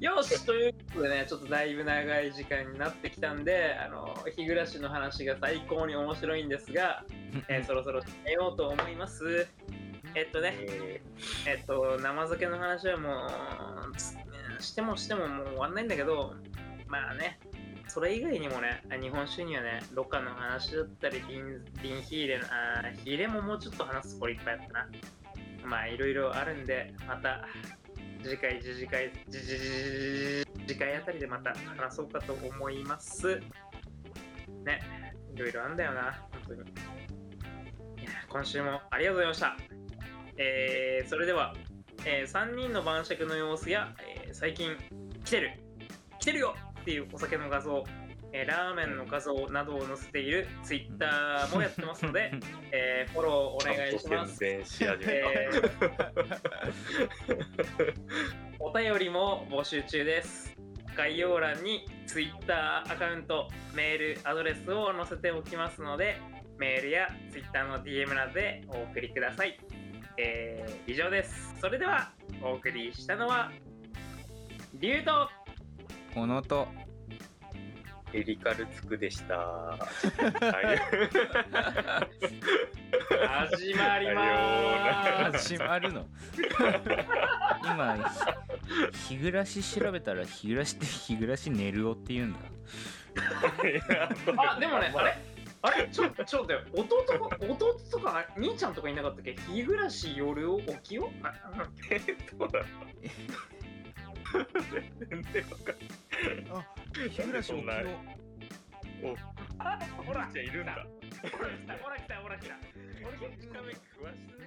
よしということでね、ちょっとだいぶ長い時間になってきたんで、あの日暮らしの話が最高に面白いんですが、えーそろそろ締めようと思います。えっとね、ええっと、生酒の話はもう、つしてもしてももう終わんないんだけど、まあね、それ以外にもね、日本酒にはね、ロカの話だったり、リンリンヒーレの、あーヒーレももうちょっと話すころいっぱいあったな。まあ、いろいろあるんで、また、次回、次次回、次次次次回あたりでまた話そうかと思います。ね、いろいろあんだよな、本当に。今週もありがとうございました。えーそれでは、え3人の晩酌の様子や、えー最近来てる来てるよっていうお酒の画像、えーラーメンの画像などを載せている Twitter もやってますので、<laughs> えーフォローお願いします。宣伝し始めえー <laughs> お便りも募集中です。概要欄に Twitter アカウント、メール、アドレスを載せておきますので、メールや Twitter の DM などでお送りください。えー以上です。それでは、お送りしたのは、リュウと、小野とたエリカルツクでした。はい。始まりまーす。始まるの？今ひ日暮らし調べたら日暮らしって日暮らし寝るおって言うんだ。あ、でもね、あれ？あれ？ちょ、ちょっと弟とか、弟とか、兄ちゃんとかいなかったっけ？日暮らし夜を起きよあなんだっけそうだ全然わかんない。あ日暮らし起きよおあ、ほら、じゃいるんだ。ほら来た、ほら来た、ほら来た。俺、画面詳し